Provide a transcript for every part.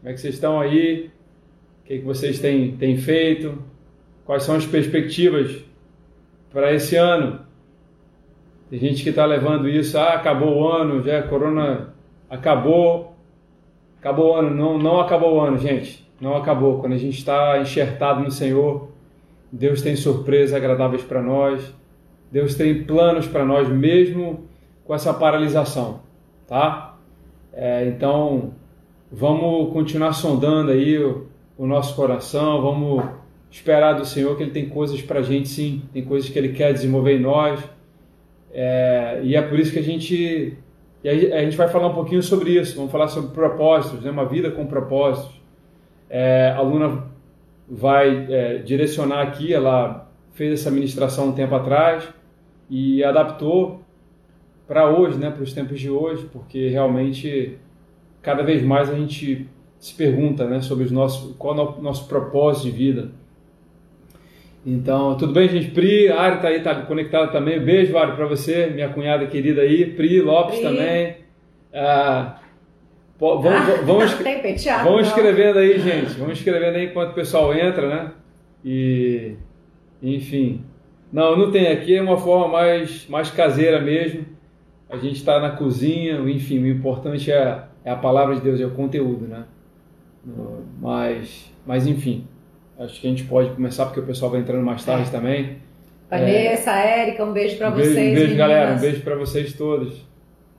Como é que vocês estão aí? O que, que vocês têm, têm feito? Quais são as perspectivas para esse ano? Tem gente que está levando isso, ah, acabou o ano, já a corona acabou. Acabou o ano. Não, não acabou o ano, gente. Não acabou. Quando a gente está enxertado no Senhor, Deus tem surpresas agradáveis para nós. Deus tem planos para nós, mesmo com essa paralisação, tá? É, então, vamos continuar sondando aí o, o, nosso coração, vamos esperar do Senhor que Ele tem coisas para a gente, sim, tem coisas que Ele quer desenvolver em nós. É, e é por isso que a gente, a gente vai falar um pouquinho sobre isso, vamos falar sobre propósitos, né? uma vida com propósitos. É, a Luna vai é, direcionar aqui, ela fez essa ministração um tempo atrás e adaptou para hoje, né, para os tempos de hoje, porque realmente cada vez mais a gente se pergunta, né, sobre os nossos, qual é o nosso propósito de vida. Então, tudo bem, gente? Pri, a Ari tá aí, tá conectada também. Beijo, Ari, para você, minha cunhada querida aí. Pri Lopes Pri. também. Ah, vamos, ah, vamos, vamos escrevendo aí, gente. Vamos escrevendo aí enquanto o pessoal entra, né? E, enfim. Não, não tem aqui, é uma forma mais, mais caseira mesmo. A gente está na cozinha, enfim, o importante é, é a palavra de Deus, é o conteúdo, né? Mas, mas enfim, acho que a gente pode começar porque o pessoal vai entrando mais tarde é. também. Vanessa, é... Érica, um beijo para vocês. Um beijo, galera, um beiijo para vocês todos.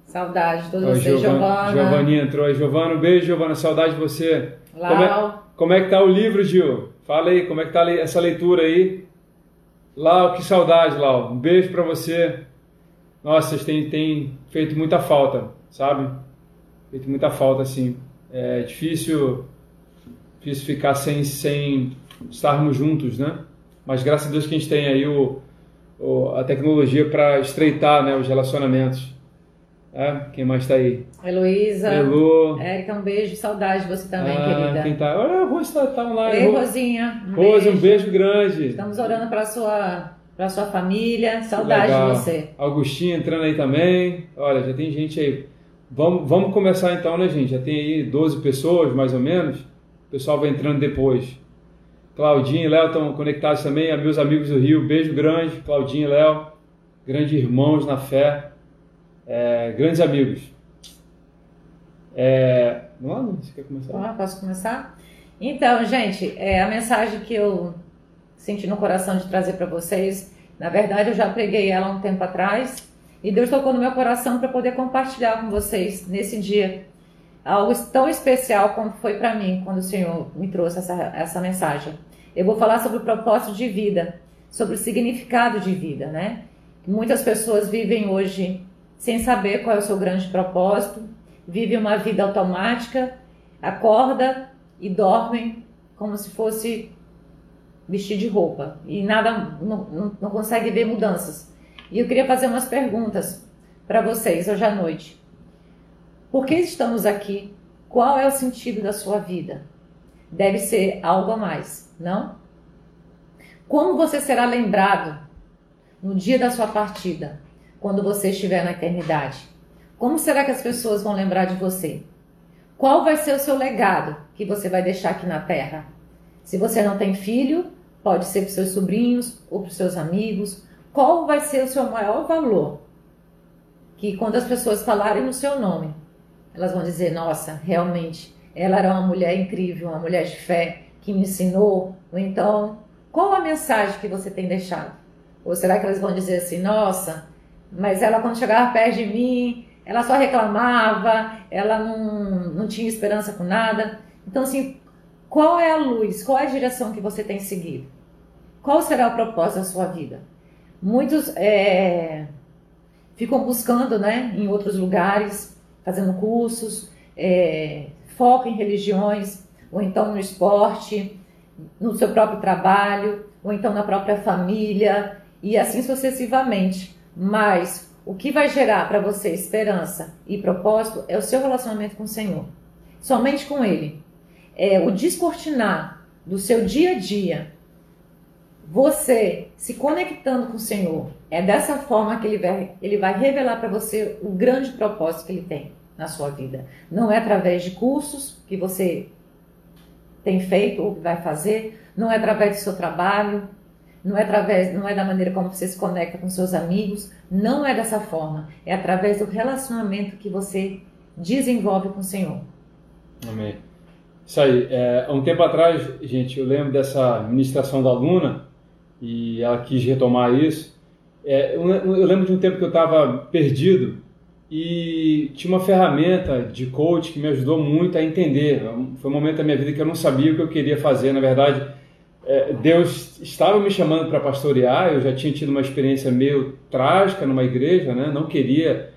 Saudade de todos Oi, vocês, Giovana. Giovaninha entrou aí. Giovana, um beijo, Giovana, saudade de você. Como é, como é que tá o livro, Gil? Fala aí, como é que tá essa leitura aí? Lau, que saudade, Lau. Um beijo para você. Nossa, vocês têm, têm feito muita falta, sabe? Feito muita falta, assim. É difícil, difícil ficar sem, sem estarmos juntos, né? Mas graças a Deus que a gente tem aí o, o a tecnologia para estreitar né, os relacionamentos. É, quem mais está aí? Heloísa. Elu. Érica, um beijo. Saudade de você também, ah, querida. Quem tá? Olha, a Rose está tá online. Ei, Rosinha. Um Rose, beijo. um beijo grande. Estamos orando para sua para sua família. Saudade de você. Augustinho entrando aí também. Olha, já tem gente aí. Vamos, vamos começar então, né, gente? Já tem aí 12 pessoas, mais ou menos. O pessoal vai entrando depois. Claudinho e Léo estão conectados também. A meus amigos do Rio, beijo grande. Claudinho e Léo, grandes irmãos na fé é, grandes amigos. É, não, você quer começar? Ah, posso começar? Então, gente, é, a mensagem que eu senti no coração de trazer para vocês, na verdade eu já preguei ela um tempo atrás e Deus tocou no meu coração para poder compartilhar com vocês nesse dia algo tão especial como foi para mim quando o Senhor me trouxe essa, essa mensagem. Eu vou falar sobre o propósito de vida, sobre o significado de vida, né? Muitas pessoas vivem hoje sem saber qual é o seu grande propósito, vive uma vida automática, acorda e dorme como se fosse vestir de roupa e nada não, não, não consegue ver mudanças. E eu queria fazer umas perguntas para vocês hoje à noite. Por que estamos aqui? Qual é o sentido da sua vida? Deve ser algo a mais, não? Como você será lembrado no dia da sua partida? quando você estiver na eternidade? Como será que as pessoas vão lembrar de você? Qual vai ser o seu legado que você vai deixar aqui na terra? Se você não tem filho, pode ser para seus sobrinhos ou para seus amigos. Qual vai ser o seu maior valor? Que quando as pessoas falarem no seu nome, elas vão dizer: Nossa, realmente, ela era uma mulher incrível, uma mulher de fé que me ensinou. Ou então, qual a mensagem que você tem deixado? Ou será que elas vão dizer assim: Nossa, mas ela, quando chegava perto de mim, ela só reclamava, ela não, não tinha esperança com nada. Então, assim, qual é a luz? Qual é a direção que você tem seguido? Qual será o propósito da sua vida? Muitos é, ficam buscando né, em outros lugares, fazendo cursos, é, foco em religiões, ou então no esporte, no seu próprio trabalho, ou então na própria família, e assim sucessivamente. Mas o que vai gerar para você esperança e propósito é o seu relacionamento com o Senhor. Somente com Ele. É o descortinar do seu dia a dia. Você se conectando com o Senhor. É dessa forma que Ele vai, ele vai revelar para você o grande propósito que Ele tem na sua vida. Não é através de cursos que você tem feito ou que vai fazer, não é através do seu trabalho, não é através, não é da maneira como você se conecta com seus amigos, não é dessa forma, é através do relacionamento que você desenvolve com o Senhor. Amém. Isso aí. É, há um tempo atrás, gente, eu lembro dessa ministração da Luna e ela quis retomar isso. É, eu, eu lembro de um tempo que eu estava perdido e tinha uma ferramenta de coach que me ajudou muito a entender. Foi um momento da minha vida que eu não sabia o que eu queria fazer. Na verdade, é, Deus estava me chamando para pastorear. Eu já tinha tido uma experiência meio trágica numa igreja, né? Não queria,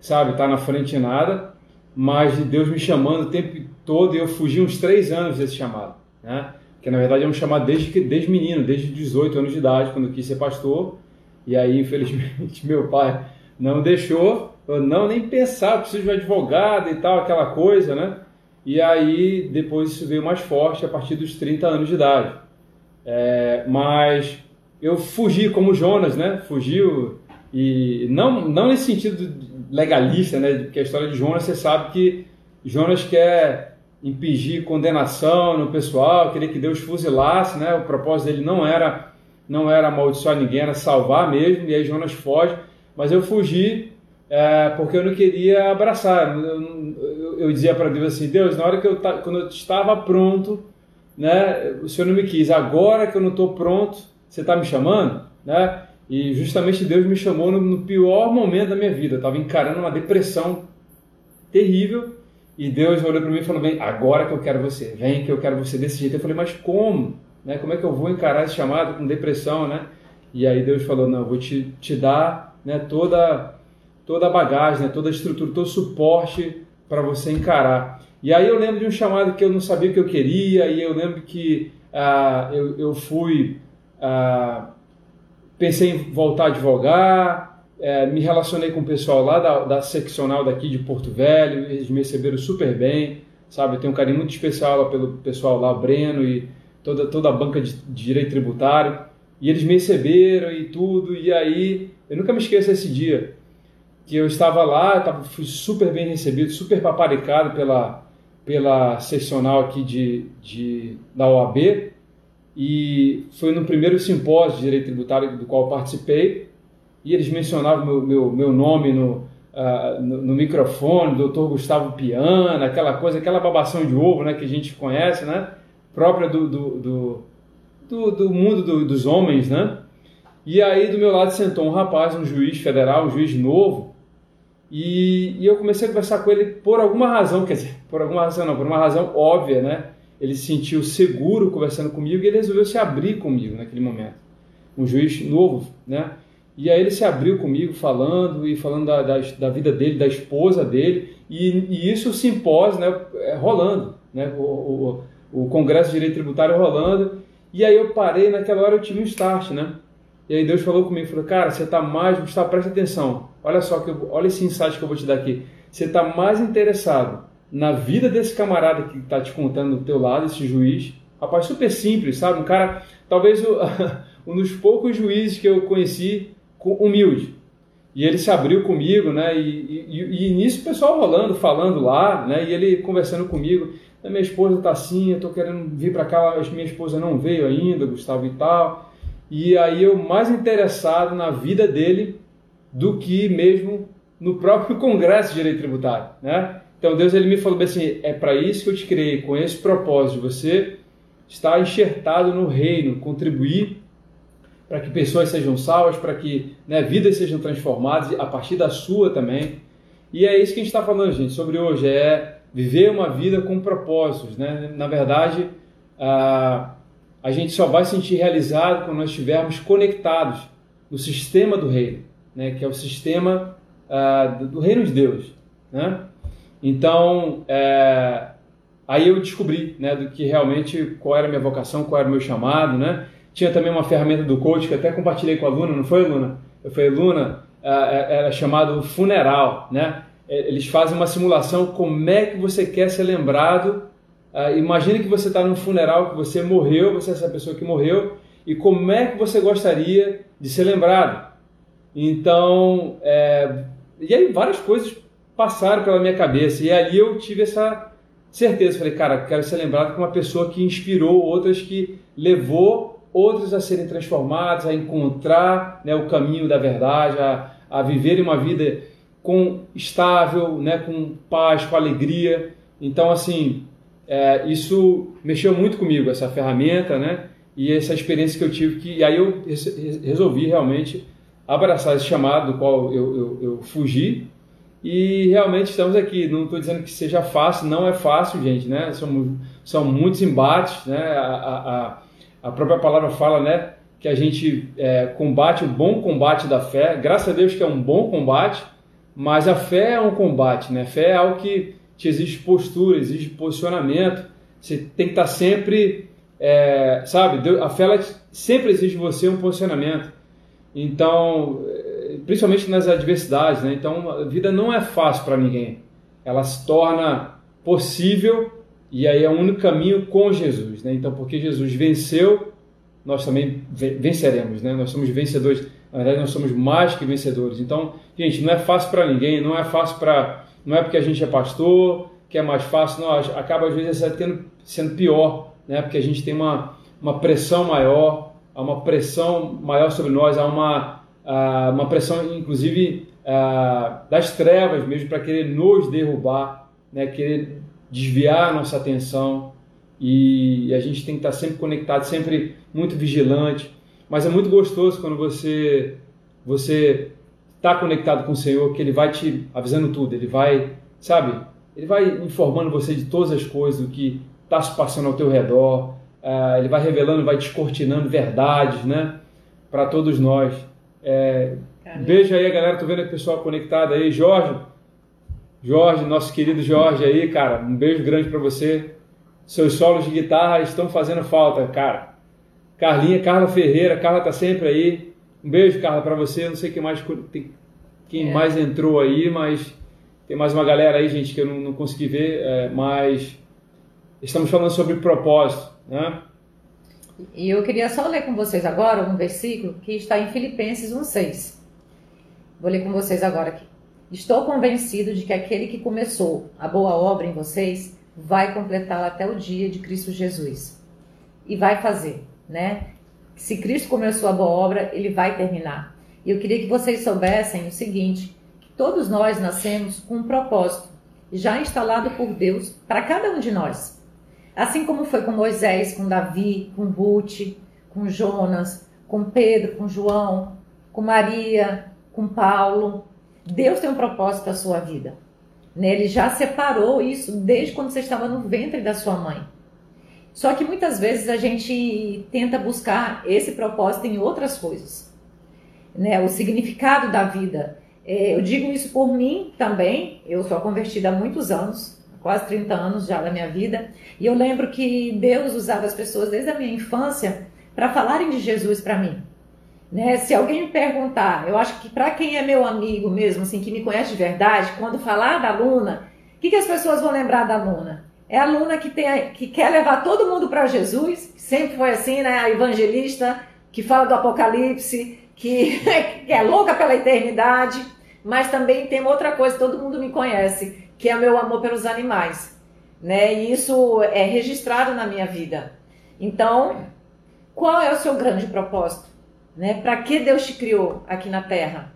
sabe, estar na frente de nada. Mas Deus me chamando o tempo todo e eu fugi uns três anos desse chamado, né? Que na verdade é um chamado desde, desde menino, desde 18 anos de idade, quando eu quis ser pastor. E aí, infelizmente, meu pai não deixou eu não nem pensar, preciso de um advogado e tal, aquela coisa, né? E aí depois isso veio mais forte a partir dos 30 anos de idade. É, mas eu fugi como Jonas, né? Fugiu e não não nesse sentido legalista, né? Porque a história de Jonas você sabe que Jonas quer impedir condenação no pessoal, queria que Deus fuzilasse, né? O propósito dele não era não era amaldiçoar ninguém, era salvar mesmo. E aí Jonas foge, mas eu fugi é, porque eu não queria abraçar. Eu, eu, eu dizia para Deus assim: Deus, na hora que eu quando eu estava pronto, né, o Senhor não me quis. Agora que eu não estou pronto, você está me chamando, né? E justamente Deus me chamou no, no pior momento da minha vida. Eu estava encarando uma depressão terrível e Deus olhou para mim e falou: Vem, agora que eu quero você, vem que eu quero você desse jeito. Eu falei: Mas como? Né? Como é que eu vou encarar esse chamado com depressão, né? E aí Deus falou: Não, eu vou te, te dar né, toda toda a bagagem, né, toda a estrutura, todo o suporte para você encarar. E aí eu lembro de um chamado que eu não sabia o que eu queria, e eu lembro que ah, eu, eu fui. Ah, pensei em voltar a advogar, é, me relacionei com o pessoal lá da, da seccional daqui de Porto Velho, eles me receberam super bem, sabe? Eu tenho um carinho muito especial lá pelo pessoal lá, Breno e toda, toda a banca de, de direito tributário. E eles me receberam e tudo, e aí eu nunca me esqueço desse dia que eu estava lá, tava, fui super bem recebido, super paparicado pela, pela seccional aqui de, de, da OAB, e foi no primeiro simpósio de direito tributário do qual participei, e eles mencionavam meu, meu, meu nome no, uh, no, no, microfone, doutor Gustavo Piana, aquela coisa, aquela babação de ovo né, que a gente conhece, né, própria do, do, do, do, do mundo do, dos homens, né? E aí do meu lado sentou um rapaz, um juiz federal, um juiz novo, e, e, eu comecei a conversar com ele por alguma razão, quer dizer, por alguma razão não, por uma razão óbvia, né? Ele se sentiu seguro conversando comigo e ele resolveu se abrir comigo naquele momento. Um juiz novo, né? E aí ele se abriu comigo falando e falando da, da, da vida dele, da esposa dele, e, e isso o simpósio né, é, rolando, né? O, o, o Congresso de Direito Tributário rolando, e aí eu parei, naquela hora eu tive um start, né? E aí Deus falou comigo, falou, cara, você está mais, Gustavo, presta atenção, olha só, que eu, olha esse insight que eu vou te dar aqui. Você está mais interessado na vida desse camarada que está te contando do teu lado, esse juiz, rapaz, super simples, sabe? Um cara, talvez o, um dos poucos juízes que eu conheci humilde. E ele se abriu comigo, né? E, e, e nisso o pessoal rolando, falando lá, né? E ele conversando comigo. A minha esposa tá assim, eu tô querendo vir para cá, a minha esposa não veio ainda, Gustavo e tal. E aí eu mais interessado na vida dele do que mesmo no próprio Congresso de Direito Tributário, né? Então Deus ele me falou assim, é para isso que eu te criei, com esse propósito, você está enxertado no reino, contribuir para que pessoas sejam salvas, para que né, vidas sejam transformadas a partir da sua também. E é isso que a gente está falando, gente, sobre hoje, é viver uma vida com propósitos, né? Na verdade, a a gente só vai sentir realizado quando nós estivermos conectados no sistema do reino, né, que é o sistema uh, do reino de Deus. Né? Então, é, aí eu descobri né, do que realmente qual era a minha vocação, qual era o meu chamado. Né? Tinha também uma ferramenta do coach que até compartilhei com a Luna, não foi, Luna? Eu falei, Luna, uh, era chamado funeral. Né? Eles fazem uma simulação como é que você quer ser lembrado imagine que você está num funeral, que você morreu, você é essa pessoa que morreu, e como é que você gostaria de ser lembrado? Então, é, e aí várias coisas passaram pela minha cabeça, e ali eu tive essa certeza, falei, cara, quero ser lembrado como uma pessoa que inspirou outras, que levou outros a serem transformados, a encontrar né, o caminho da verdade, a, a viverem uma vida com estável, né, com paz, com alegria. Então, assim, é, isso mexeu muito comigo, essa ferramenta, né? E essa experiência que eu tive, que e aí eu resolvi realmente abraçar esse chamado do qual eu, eu, eu fugi e realmente estamos aqui. Não estou dizendo que seja fácil, não é fácil, gente, né? São, são muitos embates, né? A, a, a própria palavra fala, né? Que a gente é, combate o bom combate da fé. Graças a Deus que é um bom combate, mas a fé é um combate, né? Fé é algo que te exige postura, exige posicionamento. Você tem que estar sempre, é, sabe? A fé ela sempre exige você um posicionamento. Então, é, principalmente nas adversidades, né? Então, a vida não é fácil para ninguém. Ela se torna possível e aí é o único caminho com Jesus, né? Então, porque Jesus venceu, nós também venceremos, né? Nós somos vencedores. Na verdade, nós somos mais que vencedores. Então, gente, não é fácil para ninguém, não é fácil para não é porque a gente é pastor que é mais fácil, não, acaba às vezes sendo, sendo pior, né? porque a gente tem uma, uma pressão maior, há uma pressão maior sobre nós, há uma, uma pressão, inclusive, das trevas mesmo, para querer nos derrubar, né? querer desviar a nossa atenção. E a gente tem que estar sempre conectado, sempre muito vigilante. Mas é muito gostoso quando você você está conectado com o Senhor, que Ele vai te avisando tudo, Ele vai, sabe, Ele vai informando você de todas as coisas, do que está se passando ao teu redor, uh, Ele vai revelando, vai descortinando verdades, né, para todos nós. É, beijo aí, galera, tô vendo o pessoal conectado aí, Jorge, Jorge, nosso querido Jorge aí, cara, um beijo grande para você. Seus solos de guitarra estão fazendo falta, cara. Carlinha, Carla Ferreira, Carla tá sempre aí. Um beijo, Carla, para você. Não sei quem mais, quem é. mais entrou aí, mas tem mais uma galera aí, gente, que eu não, não consegui ver, é, mas estamos falando sobre propósito, né? E eu queria só ler com vocês agora um versículo que está em Filipenses 1,6. Vou ler com vocês agora aqui. Estou convencido de que aquele que começou a boa obra em vocês vai completá-la até o dia de Cristo Jesus. E vai fazer, né? se Cristo começou a boa obra, ele vai terminar. E eu queria que vocês soubessem o seguinte: que todos nós nascemos com um propósito já instalado por Deus para cada um de nós. Assim como foi com Moisés, com Davi, com Ruth, com Jonas, com Pedro, com João, com Maria, com Paulo. Deus tem um propósito para sua vida. Né? Ele já separou isso desde quando você estava no ventre da sua mãe. Só que muitas vezes a gente tenta buscar esse propósito em outras coisas, né? O significado da vida. É, eu digo isso por mim também. Eu sou convertida há muitos anos, quase 30 anos já da minha vida, e eu lembro que Deus usava as pessoas desde a minha infância para falarem de Jesus para mim. Né? Se alguém me perguntar, eu acho que para quem é meu amigo mesmo, assim, que me conhece de verdade, quando falar da Luna, o que, que as pessoas vão lembrar da Luna? É a aluna que, tem, que quer levar todo mundo para Jesus, sempre foi assim, né? A evangelista que fala do Apocalipse, que, que é louca pela eternidade, mas também tem outra coisa, todo mundo me conhece, que é o meu amor pelos animais, né? E isso é registrado na minha vida. Então, qual é o seu grande propósito? Né? Para que Deus te criou aqui na Terra?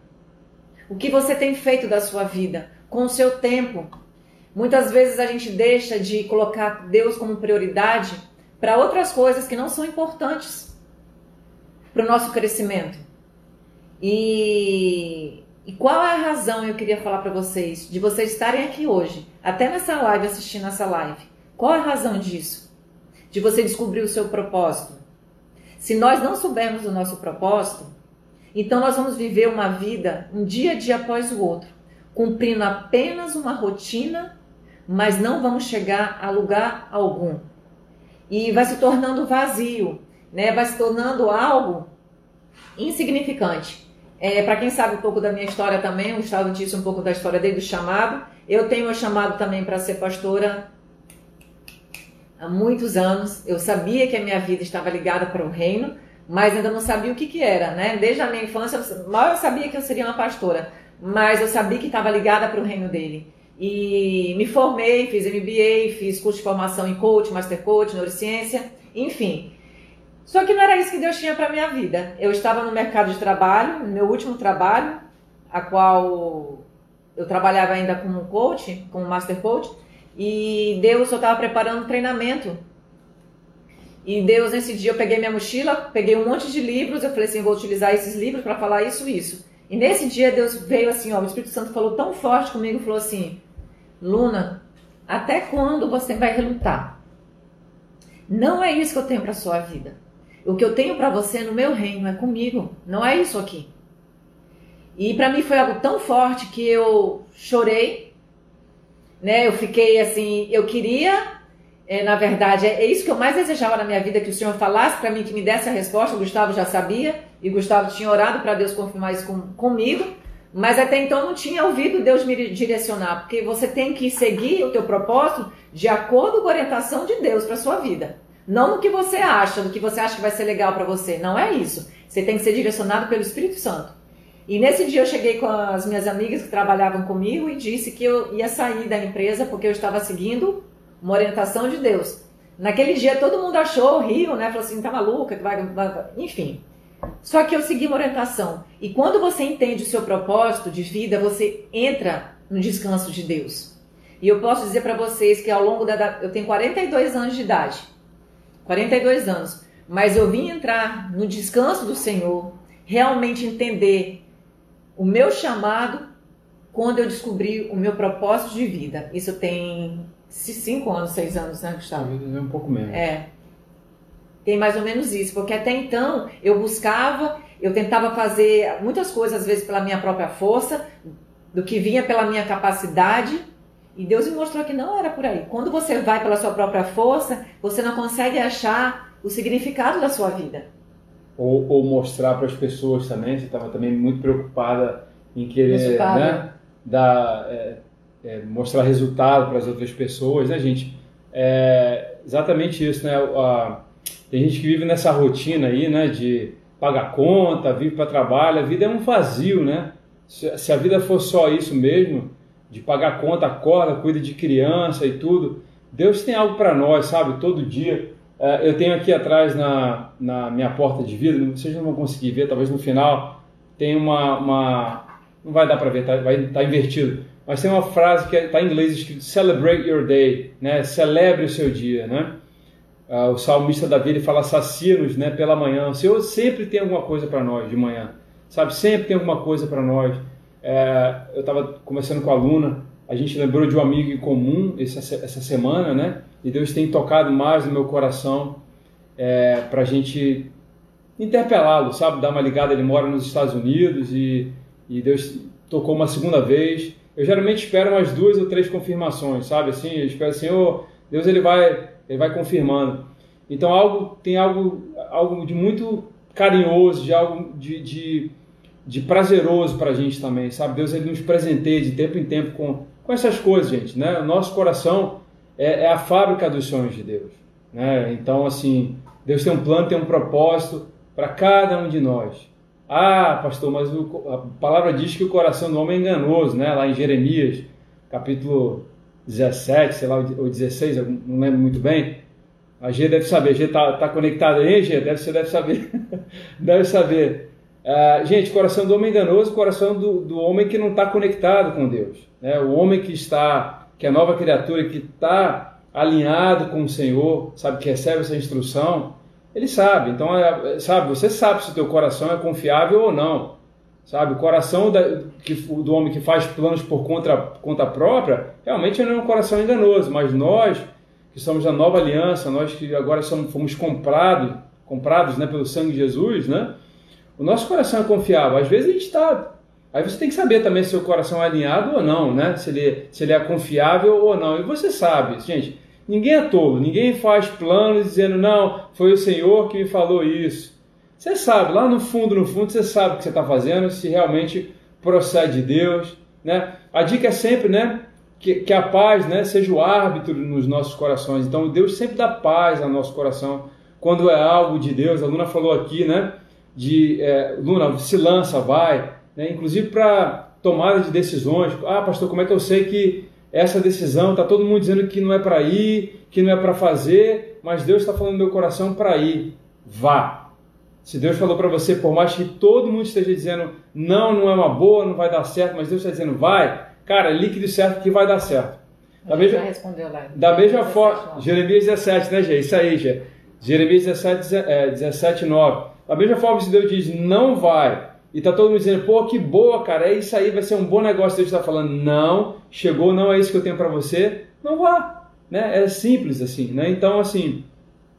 O que você tem feito da sua vida com o seu tempo? Muitas vezes a gente deixa de colocar Deus como prioridade para outras coisas que não são importantes para o nosso crescimento. E, e qual é a razão, eu queria falar para vocês, de vocês estarem aqui hoje, até nessa live, assistindo essa live? Qual é a razão disso? De você descobrir o seu propósito? Se nós não soubermos o nosso propósito, então nós vamos viver uma vida um dia a dia após o outro, cumprindo apenas uma rotina mas não vamos chegar a lugar algum. E vai se tornando vazio, né? vai se tornando algo insignificante. É, Para quem sabe um pouco da minha história também, o Gustavo disse um pouco da história dele, do chamado. Eu tenho meu chamado também para ser pastora há muitos anos. Eu sabia que a minha vida estava ligada para o reino, mas ainda não sabia o que, que era, né? Desde a minha infância, mal eu sabia que eu seria uma pastora, mas eu sabia que estava ligada para o reino dele. e me formei, fiz MBA, fiz curso de formação em coach, master coach, neurociência, enfim. Só que não era isso que Deus tinha para minha vida. Eu estava no mercado de trabalho, no meu último trabalho, a qual eu trabalhava ainda como coach, como master coach, e Deus só estava preparando um treinamento. E Deus, nesse dia, eu peguei minha mochila, peguei um monte de livros, eu falei assim, vou utilizar esses livros para falar isso isso. E nesse dia, Deus veio assim, ó, o Espírito Santo falou tão forte comigo, falou assim, Luna, até quando você vai relutar? Não é isso que eu tenho para sua vida. O que eu tenho para você no meu reino é comigo, não é isso aqui. E para mim foi algo tão forte que eu chorei, né? Eu fiquei assim, eu queria, é, na verdade, é, é isso que eu mais desejava na minha vida que o Senhor falasse para mim, que me desse a resposta. O Gustavo já sabia e Gustavo tinha orado para Deus confirmar isso com, comigo. Mas até então não tinha ouvido Deus me direcionar, porque você tem que seguir o teu propósito de acordo com a orientação de Deus para sua vida. Não no que você acha, no que você acha que vai ser legal para você. Não é isso. Você tem que ser direcionado pelo Espírito Santo. E nesse dia eu cheguei com as minhas amigas que trabalhavam comigo e disse que eu ia sair da empresa porque eu estava seguindo uma orientação de Deus. Naquele dia todo mundo achou, riu, né? Falou assim, tá maluca, que vai, enfim. Só que eu segui uma orientação. E quando você entende o seu propósito de vida, você entra no descanso de Deus. E eu posso dizer para vocês que ao longo da. Eu tenho 42 anos de idade. 42 anos. Mas eu vim entrar no descanso do Senhor, realmente entender o meu chamado quando eu descobri o meu propósito de vida. Isso tem cinco anos, seis anos, né, Gustavo? Um pouco menos. É. Tem mais ou menos isso, porque até então eu buscava, eu tentava fazer muitas coisas, às vezes pela minha própria força, do que vinha pela minha capacidade, e Deus me mostrou que não era por aí. Quando você vai pela sua própria força, você não consegue achar o significado da sua vida ou, ou mostrar para as pessoas também. Você estava também muito preocupada em querer né, dar, é, é, mostrar resultado para as outras pessoas, né, gente? É exatamente isso, né? A, tem gente que vive nessa rotina aí, né, de pagar conta, vive para trabalho, a vida é um vazio, né? Se, se a vida for só isso mesmo, de pagar conta, acorda, cuida de criança e tudo, Deus tem algo para nós, sabe? Todo dia. É, eu tenho aqui atrás na, na minha porta de vidro, vocês não vão conseguir ver, talvez no final, tem uma. uma não vai dar para ver, tá, vai estar tá invertido. Mas tem uma frase que está em inglês escrito Celebrate your day, né? celebre o seu dia. Né? Uh, o salmista Davi ele fala sacia-nos né, pela manhã. O Senhor sempre tem alguma coisa para nós de manhã, sabe? Sempre tem alguma coisa para nós. É, eu estava conversando com a Luna, a gente lembrou de um amigo em comum essa, essa semana, né? E Deus tem tocado mais no meu coração é, para a gente interpelá-lo, sabe? Dar uma ligada. Ele mora nos Estados Unidos e, e Deus tocou uma segunda vez. Eu geralmente espero umas duas ou três confirmações, sabe? Assim, eu espero assim, oh, Deus ele vai, ele vai confirmando. Então algo tem algo, algo de muito carinhoso, de algo de, de, de prazeroso para a gente também, sabe? Deus ele nos presenteia de tempo em tempo com, com essas coisas, gente, né? Nosso coração é, é a fábrica dos sonhos de Deus. Né? Então, assim, Deus tem um plano, tem um propósito para cada um de nós. Ah, pastor, mas o, a palavra diz que o coração do homem é enganoso, né? Lá em Jeremias, capítulo 17, sei lá, ou 16, eu não lembro muito bem. A G deve saber, a G está tá conectado aí, G? Deve, você deve saber. deve saber. Uh, gente, coração do homem é enganoso, coração do, do homem que não está conectado com Deus. Né? O homem que está que a nova criatura que está alinhado com o Senhor, sabe, que recebe essa instrução, ele sabe. Então, é, sabe, você sabe se o teu coração é confiável ou não. Sabe, o coração da, que, do homem que faz planos por conta, conta própria, realmente não é um coração enganoso, mas nós, que somos da nova aliança, nós que agora somos, fomos comprados, comprados né, pelo sangue de Jesus, né? O nosso coração é confiável. Às vezes a gente está Aí você tem que saber também se o coração é alinhado ou não, né? Se ele, se ele é confiável ou não. E você sabe, gente, ninguém é tolo, ninguém faz planos dizendo, não, foi o Senhor que me falou isso. Você sabe, lá no fundo, no fundo, você sabe o que você está fazendo, se realmente procede de Deus, né? A dica é sempre, né? Que, que a paz né, seja o árbitro nos nossos corações. Então, Deus sempre dá paz ao nosso coração quando é algo de Deus. A Luna falou aqui, né? De é, Luna, se lança, vai né? inclusive para tomada de decisões. Ah, pastor, como é que eu sei que, essa decisão, está todo mundo dizendo que não é para ir, que não é para fazer, mas Deus está falando no meu coração para ir. Vá. Se Deus falou para você, por mais que todo mundo esteja dizendo não, não é uma boa, não vai dar certo, mas Deus está dizendo vai, cara, líquido certo que vai dar certo. Da mesma, já respondeu lá. Da mesma forma, Jeremias 17, né, Gê? Isso aí, Gê. Jeremias 17, é, 17, 9. Da mesma forma, se Deus diz não vai, e está todo mundo dizendo, pô, que boa, cara, é isso aí, vai ser um bom negócio. Deus está falando, não, chegou, não é isso que eu tenho para você, não vá. Né? É simples assim, né? Então, assim,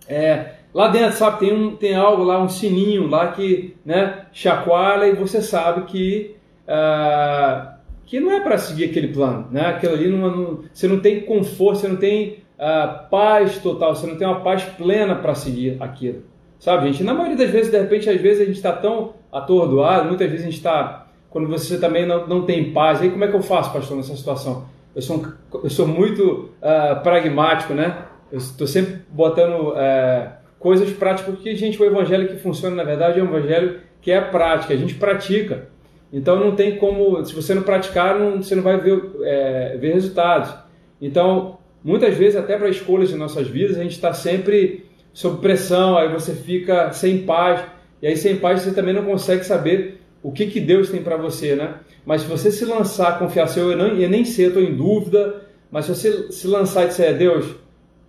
é, lá dentro, sabe, tem, um, tem algo lá, um sininho lá que né, chacoalha e você sabe que, uh, que não é para seguir aquele plano, né? Aquilo ali, não, você não tem conforto, você não tem uh, paz total, você não tem uma paz plena para seguir aquilo. Sabe, gente? Na maioria das vezes, de repente, às vezes a gente está tão atordoado, muitas vezes a gente está. Quando você também não, não tem paz, aí como é que eu faço, pastor, nessa situação? Eu sou, eu sou muito uh, pragmático, né? Eu estou sempre botando uh, coisas práticas, porque, gente, o evangelho que funciona, na verdade, é um evangelho que é prática, a gente pratica. Então não tem como, se você não praticar, não, você não vai ver, é, ver resultados. Então, muitas vezes, até para escolhas de nossas vidas, a gente está sempre sob pressão, aí você fica sem paz, e aí sem paz você também não consegue saber o que, que Deus tem para você, né? Mas se você se lançar, confiar, se eu, não, eu nem sei, eu estou em dúvida, mas se você se lançar e disser, Deus,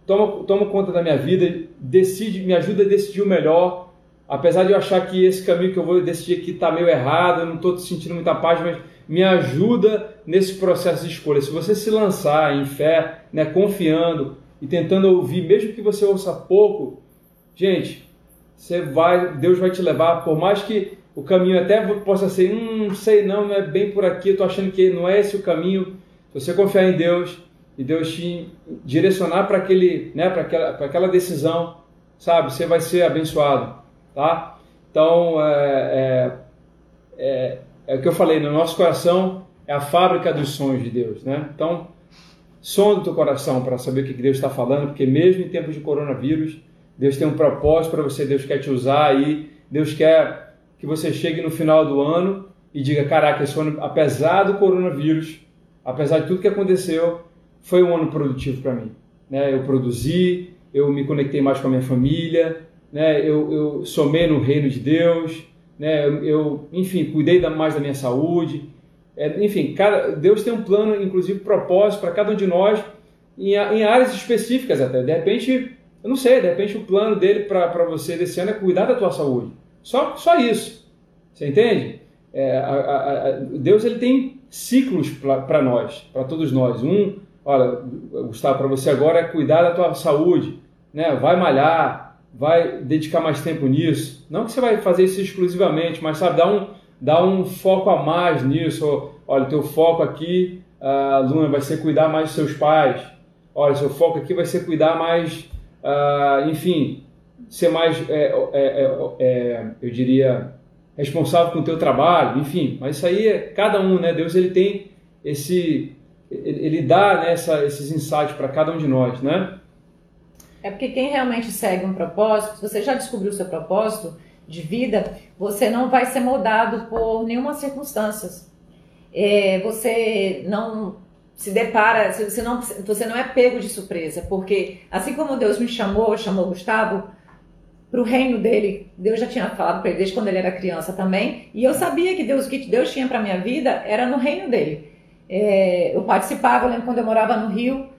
toma, toma conta da minha vida, decide, me ajuda a decidir o melhor, apesar de eu achar que esse caminho que eu vou decidir aqui está meio errado, eu não estou sentindo muita paz, mas me ajuda nesse processo de escolha. Se você se lançar em fé, né, confiando, e tentando ouvir, mesmo que você ouça pouco, gente, você vai, Deus vai te levar, por mais que o caminho até possa ser, hum, não sei não, não é bem por aqui, tô achando que não é esse o caminho. Se você confiar em Deus e Deus te direcionar para aquele, né, para aquela, para aquela decisão, sabe, você vai ser abençoado, tá? Então, é, é, é, é o que eu falei, no nosso coração é a fábrica dos sonhos de Deus, né? Então, Sonda o teu coração para saber o que Deus está falando, porque mesmo em tempos de coronavírus, Deus tem um propósito para você, Deus quer te usar aí, Deus quer que você chegue no final do ano e diga: Caraca, esse ano, apesar do coronavírus, apesar de tudo que aconteceu, foi um ano produtivo para mim. Né? Eu produzi, eu me conectei mais com a minha família, né? eu, eu somei no reino de Deus, né? eu, eu enfim, cuidei mais da minha saúde, é, enfim, cada, Deus tem um plano, inclusive propósito para cada um de nós em, em, áreas específicas até. De repente, eu não sei, de repente o plano dele para você desse ano é cuidar da tua saúde. Só, só isso. Você entende? É, a, a, a, Deus ele tem ciclos para nós, para todos nós. Um, olha, Gustavo, para você agora é cuidar da tua saúde, né? Vai malhar, vai dedicar mais tempo nisso. Não que você vai fazer isso exclusivamente, mas sabe, dá um dá um foco a mais nisso. Olha, teu foco aqui, uh, Luna, vai ser cuidar mais dos seus pais. Olha, seu foco aqui vai ser cuidar mais, uh, enfim, ser mais, é, é, é, é, eu diria, responsável com o teu trabalho, enfim. Mas isso aí é cada um, né? Deus ele tem esse, ele, ele dá né, essa, esses insights para cada um de nós, né? É porque quem realmente segue um propósito, se você já descobriu o seu propósito, de vida, você não vai ser moldado por nenhuma circunstância. É, você não se depara, você não, você não é pego de surpresa, porque assim como Deus me chamou, chamou Gustavo para o reino dele, Deus já tinha falado para ele desde quando ele era criança também, e eu sabia que Deus, o que Deus tinha para minha vida era no reino dele. É, eu participava, eu lembro quando eu morava no Rio,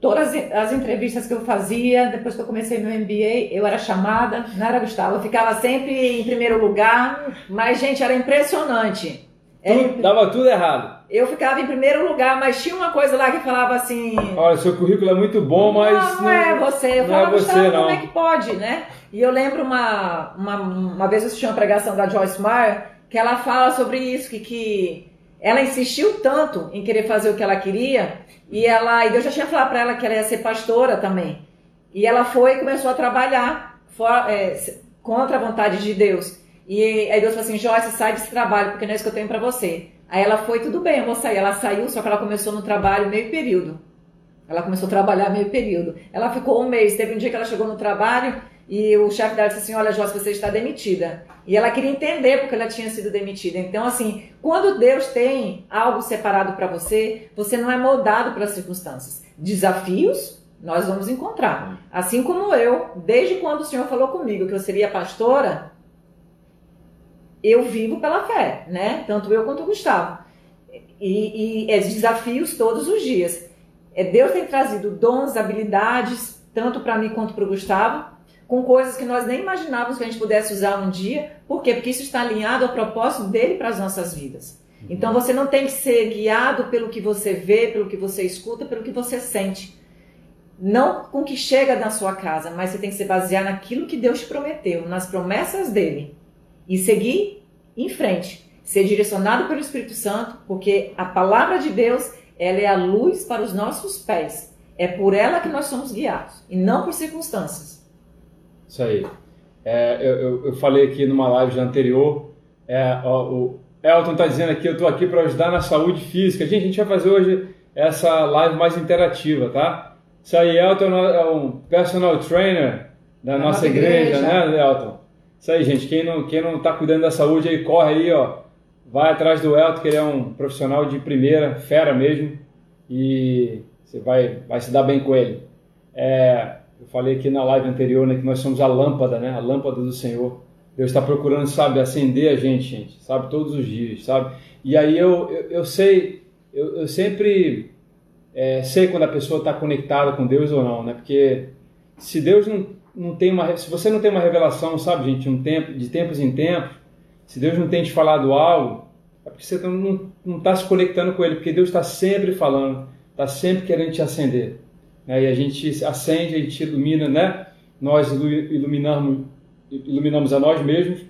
Todas as entrevistas que eu fazia, depois que eu comecei meu MBA, eu era chamada, não era Gustavo, eu ficava sempre em primeiro lugar, mas, gente, era impressionante. Tudo, dava tudo errado. Eu ficava em primeiro lugar, mas tinha uma coisa lá que falava assim. Olha, seu currículo é muito bom, mas. Não, não é você. Eu não falava, é você, não. como é que pode, né? E eu lembro uma, uma, uma vez eu assisti uma pregação da Joyce Meyer, que ela fala sobre isso, que, que ela insistiu tanto em querer fazer o que ela queria, e ela, e Deus já tinha falado para ela que ela ia ser pastora também. E ela foi e começou a trabalhar for, é, contra a vontade de Deus. E aí Deus falou assim: Joyce, sai desse trabalho, porque não é isso que eu tenho para você. Aí ela foi, tudo bem, eu vou sair. Ela saiu, só que ela começou no trabalho meio período. Ela começou a trabalhar meio período. Ela ficou um mês. Teve um dia que ela chegou no trabalho e o chefe dela disse assim: Olha, Joyce, você está demitida. E ela queria entender porque ela tinha sido demitida. Então, assim, quando Deus tem algo separado para você, você não é moldado pelas circunstâncias. Desafios, nós vamos encontrar. Assim como eu, desde quando o Senhor falou comigo que eu seria pastora, eu vivo pela fé, né? Tanto eu quanto o Gustavo. E, e é desafios todos os dias. É, Deus tem trazido dons, habilidades, tanto para mim quanto para o Gustavo, com coisas que nós nem imaginávamos que a gente pudesse usar um dia. Por quê? Porque isso está alinhado ao propósito dele para as nossas vidas. Uhum. Então você não tem que ser guiado pelo que você vê, pelo que você escuta, pelo que você sente. Não com o que chega na sua casa, mas você tem que se basear naquilo que Deus te prometeu, nas promessas dele. E seguir em frente. Ser direcionado pelo Espírito Santo, porque a palavra de Deus ela é a luz para os nossos pés. É por ela que nós somos guiados, e não por circunstâncias. Isso aí. É, eu, eu, falei aqui numa live anterior, é, ó, o Elton está dizendo aqui, eu estou aqui para ajudar na saúde física. Gente, a gente vai fazer hoje essa live mais interativa, tá? Isso aí, Elton é um personal trainer da nossa, nossa igreja, igreja, né, Elton? Isso aí, gente. Quem não, quem não está cuidando da saúde aí, corre aí, ó. Vai atrás do Elton, que ele é um profissional de primeira, fera mesmo. E você vai, vai se dar bem com ele. É, eu falei aqui na live anterior né, que nós somos a lâmpada, né? A lâmpada do Senhor. Deus está procurando, sabe, acender a gente, gente, sabe, todos os dias, sabe? E aí eu, eu, eu sei, eu, eu sempre é, sei quando a pessoa está conectada com Deus ou não, né? Porque se Deus não, não tem uma, se você não tem uma revelação, sabe, gente, um tempo, de tempos em tempos, se Deus não tem te falado algo, é porque você não está se conectando com Ele, porque Deus está sempre falando, está sempre querendo te acender né? e a gente acende, a gente ilumina, né? nós iluminamos, iluminamos a nós mesmos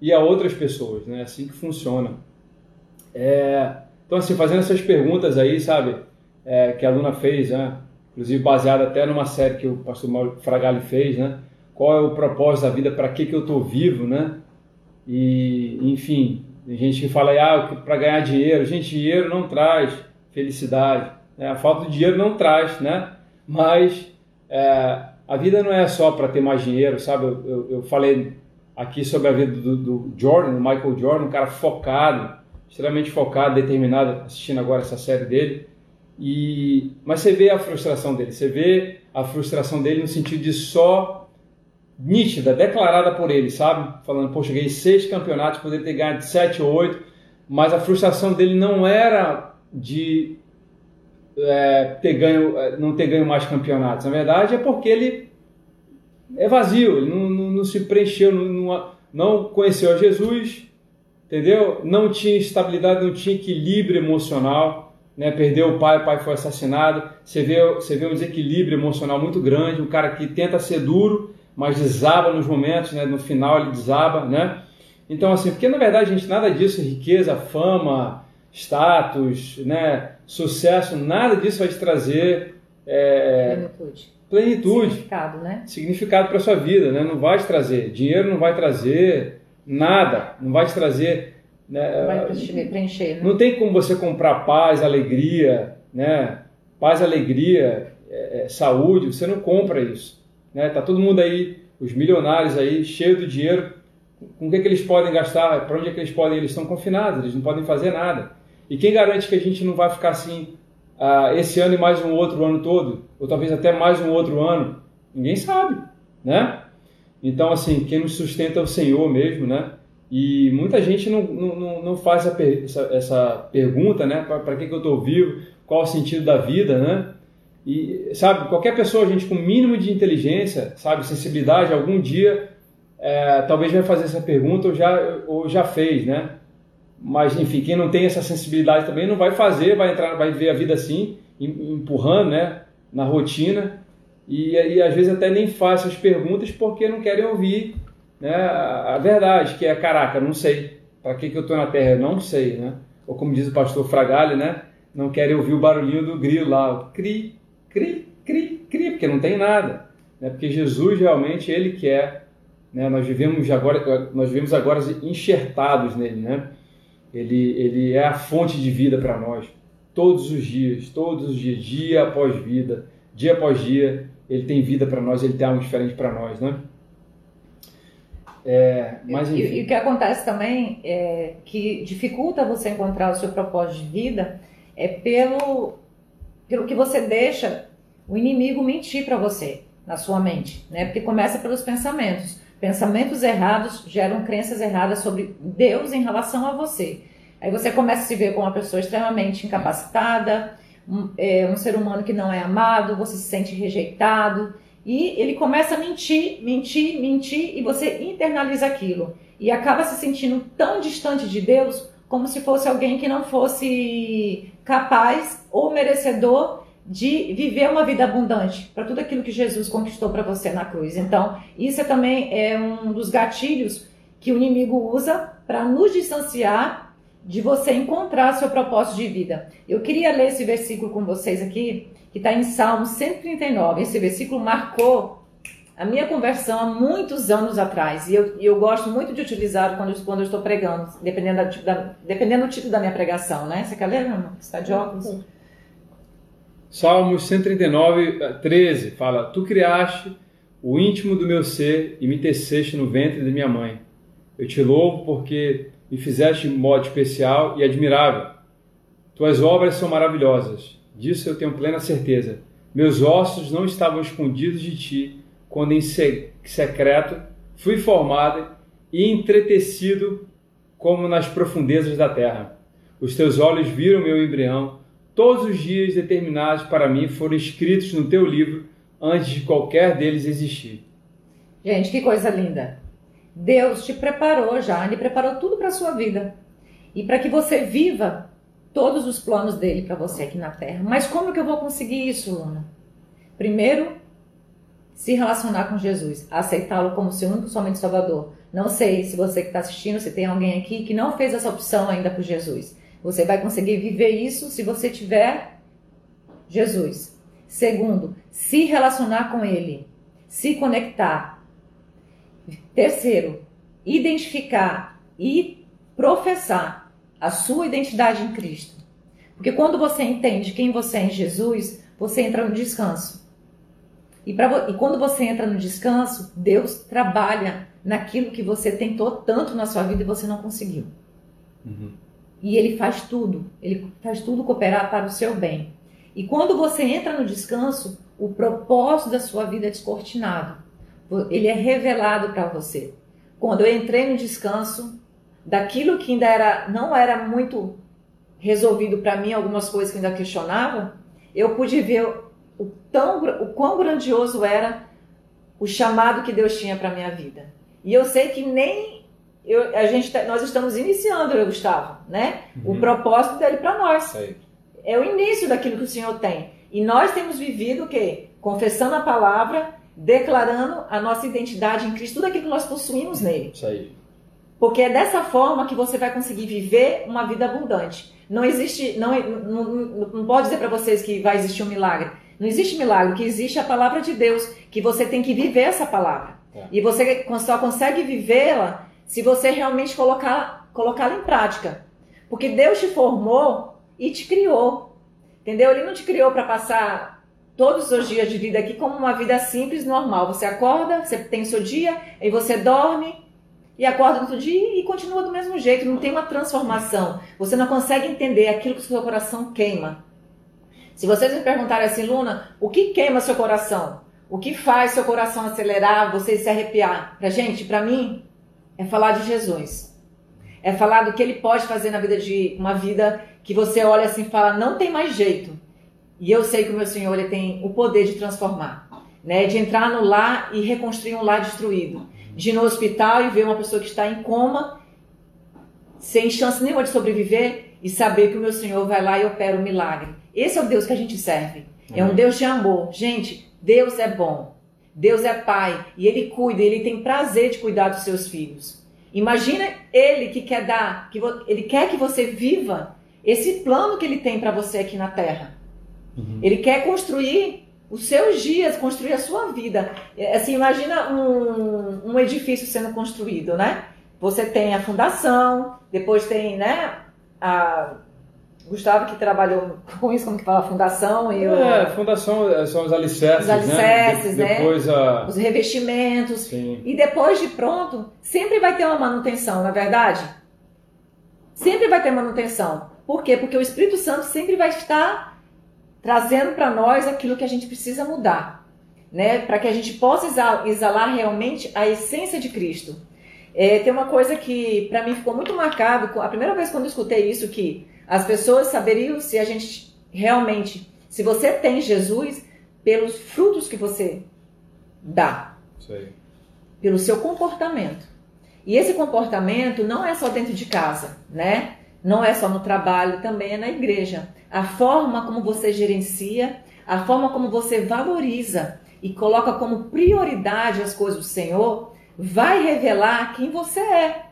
e a outras pessoas, né? assim que funciona. É, então, assim, fazendo essas perguntas aí, sabe, é, que a Luna fez, né? Inclusive baseada até numa série que o pastor Mauro Fragali fez, né? qual é o propósito da vida, para que, que eu estou vivo, né? E, enfim, tem gente que fala, ah, para ganhar dinheiro. Gente, dinheiro não traz felicidade. Né? A falta de dinheiro não traz, né? mas é, a vida não é só para ter mais dinheiro, sabe? Eu, eu, eu, falei aqui sobre a vida do, do Jordan, do Michael Jordan, um cara focado, extremamente focado, determinado, assistindo agora essa série dele. E, mas você vê a frustração dele, você vê a frustração dele no sentido de só nítida, declarada por ele, sabe? Falando, poxa, ganhei seis campeonatos, poderia ter ganhado sete ou oito, mas a frustração dele não era de é, ter ganho, é, não ter ganho mais campeonatos. Na verdade, é porque ele é vazio, ele não, não, não se preencheu, não, não, conheceu a Jesus, entendeu? Não tinha estabilidade, não tinha equilíbrio emocional, né? Perdeu o pai, o pai foi assassinado. Você vê, você vê um desequilíbrio emocional muito grande, um cara que tenta ser duro, mas desaba nos momentos, né? No final ele desaba, né? Então assim, porque na verdade, gente, nada disso, riqueza, fama, status, né? sucesso, nada disso vai te trazer é, plenitude. plenitude. Significado, né? Significado para sua vida, né? Não vai te trazer. Dinheiro não vai trazer nada, não vai te trazer. Né? Não vai preencher. Né? Não tem como você comprar paz, alegria, né? Paz, alegria, é, é, saúde, você não compra isso. Né? Tá todo mundo aí, os milionários aí, cheio do dinheiro. Com o que, é que eles podem gastar? Para onde é que eles podem? Eles estão confinados, eles não podem fazer nada. E quem garante que a gente não vai ficar assim uh, esse ano e mais um outro ano todo? Ou talvez até mais um outro ano? Ninguém sabe, né? Então, assim, quem nos sustenta é o Senhor mesmo, né? E muita gente não, não, não faz essa, essa pergunta, né? Para que, que eu estou vivo? Qual o sentido da vida, né? E, sabe, qualquer pessoa, gente, com mínimo de inteligência, sabe, sensibilidade, algum dia, é, talvez vai fazer essa pergunta ou já, ou já fez, né? Mas, enfim, quem não tem essa sensibilidade também não vai fazer, vai entrar, vai ver a vida assim, empurrando, né, na rotina. E, e às vezes até nem faz essas perguntas porque não querem ouvir né, a verdade, que é, caraca, não sei. Para que, que eu estou na Terra? Não sei, né? Ou como diz o pastor Fragalli, né? Não querem ouvir o barulhinho do grilo lá, o cri, cri, cri, cri, porque não tem nada. Né? Porque Jesus realmente, Ele quer. Né? Nós, vivemos agora, nós vivemos agora enxertados nele, né? ele, ele é a fonte de vida para nós. Todos os dias, todos os dias, dia após vida, dia após dia, ele tem vida para nós, ele tem algo diferente para nós, né? É, mas E, enfim. e o que acontece também é que dificulta você encontrar o seu propósito de vida é pelo, pelo que você deixa o inimigo mentir para você na sua mente, né? Porque começa pelos pensamentos. Pensamentos errados geram crenças erradas sobre Deus em relação a você. Aí você começa a se ver como uma pessoa extremamente incapacitada, um, é, um ser humano que não é amado, você se sente rejeitado. E ele começa a mentir, mentir, mentir, e você internaliza aquilo. E acaba se sentindo tão distante de Deus como se fosse alguém que não fosse capaz ou merecedor de viver uma vida abundante para tudo aquilo que Jesus conquistou para você na cruz. Então, isso é também é um dos gatilhos que o inimigo usa para nos distanciar de você encontrar seu propósito de vida. Eu queria ler esse versículo com vocês aqui, que está em Salmo 139. Esse versículo marcou a minha conversão há muitos anos atrás. E eu, eu gosto muito de utilizar quando, eu- quando eu estou pregando, dependendo, da, da- dependendo do tipo da minha pregação, né? Você quer ler, meu irmão? Você está de óculos? Salmos 139, 13 fala: Tu criaste o íntimo do meu ser e me teceste no ventre de minha mãe. Eu te louvo porque me fizeste de modo especial e admirável. Tuas obras são maravilhosas, disso eu tenho plena certeza. Meus ossos não estavam escondidos de ti quando em se- secreto fui formado e entretecido como nas profundezas da terra. Os teus olhos viram meu embrião, todos os dias determinados para mim foram escritos no teu livro antes de qualquer deles existir. Gente, que coisa linda. Deus te preparou já, Ele preparou tudo para a sua vida. E para que você viva todos os planos dele para você aqui na Terra. Mas como que eu vou conseguir isso, Luna? Primeiro, se relacionar com Jesus, aceitá-lo como seu único somente Salvador. Não sei se você que está assistindo, se tem alguém aqui que não fez essa opção ainda por Jesus. Você vai conseguir viver isso se você tiver Jesus. Segundo, se relacionar com Ele, se conectar. Terceiro, identificar e professar a sua identidade em Cristo. Porque quando você entende quem você é em Jesus, você entra no descanso. E, pra, e quando você entra no descanso, Deus trabalha naquilo que você tentou tanto na sua vida e você não conseguiu. E ele faz tudo, ele faz tudo cooperar para o seu bem. E quando você entra no descanso, o propósito da sua vida é descortinado. Ele é revelado para você. Quando eu entrei no descanso, daquilo que ainda era, não era muito resolvido para mim, algumas coisas que ainda questionava, eu pude ver o, tão, o quão grandioso era o chamado que Deus tinha para minha vida. E eu sei que nem eu, a gente, tá- nós estamos iniciando, Gustavo, né? O propósito dele para nós aí. é o início daquilo que o Senhor tem. E nós temos vivido o quê? Confessando a palavra, declarando a nossa identidade em Cristo, tudo aquilo que nós possuímos nele. Isso aí. Porque é dessa forma que você vai conseguir viver uma vida abundante. Não existe, não, não, não- pode dizer para vocês que vai existir um milagre. Não existe milagre, o que existe é a palavra de Deus, que você tem que viver essa palavra. É. E você só consegue vivê-la se você realmente colocar- colocá-la em prática. Porque Deus te formou e te criou. Entendeu? Ele não te criou para passar todos os dias de vida aqui como uma vida simples, normal. Você acorda, você tem seu dia, aí você dorme, e acorda no outro dia e continua do mesmo jeito, não tem uma transformação. Você não consegue entender aquilo que o seu coração queima. Se vocês me perguntarem assim, Luna, o que queima seu coração? O que faz seu coração acelerar, você se arrepiar? Pra gente, pra mim, é falar de Jesus. É falar do que ele pode fazer na vida de uma vida que você olha assim e fala, não tem mais jeito. E eu sei que o meu Senhor ele tem o poder de transformar, né? De entrar no lar e reconstruir um lar destruído de ir no hospital e ver uma pessoa que está em coma, sem chance nenhuma de sobreviver, e saber que o meu Senhor vai lá e opera o milagre. Esse é o Deus que a gente serve. É um Deus de amor. Gente, Deus é bom. Deus é pai. E Ele cuida, Ele tem prazer de cuidar dos seus filhos. Imagina Ele que quer dar, que Ele quer que você viva esse plano que Ele tem para você aqui na terra. Ele quer construir os seus dias, construir a sua vida. É, Assim, imagina um, um edifício sendo construído, né? Você tem a fundação, depois tem, né, a, Gustavo que trabalhou com isso, como que fala, fundação e o... É, fundação é, são os alicerces, os alicerces né? né? Depois a... Os revestimentos. Sim. E depois de pronto, sempre vai ter uma manutenção, na é verdade? Sempre vai ter manutenção. Por quê? Porque o Espírito Santo sempre vai estar trazendo para nós aquilo que a gente precisa mudar, né? Para que a gente possa exalar realmente a essência de Cristo. É, tem uma coisa que para mim ficou muito marcado, a primeira vez quando eu escutei isso, que as pessoas saberiam se a gente realmente, se você tem Jesus, pelos frutos que você dá. Pelo seu comportamento. E esse comportamento não é só dentro de casa, né? Não é só no trabalho, também é na igreja. A forma como você gerencia, a forma como você valoriza e coloca como prioridade as coisas do Senhor, vai revelar quem você é,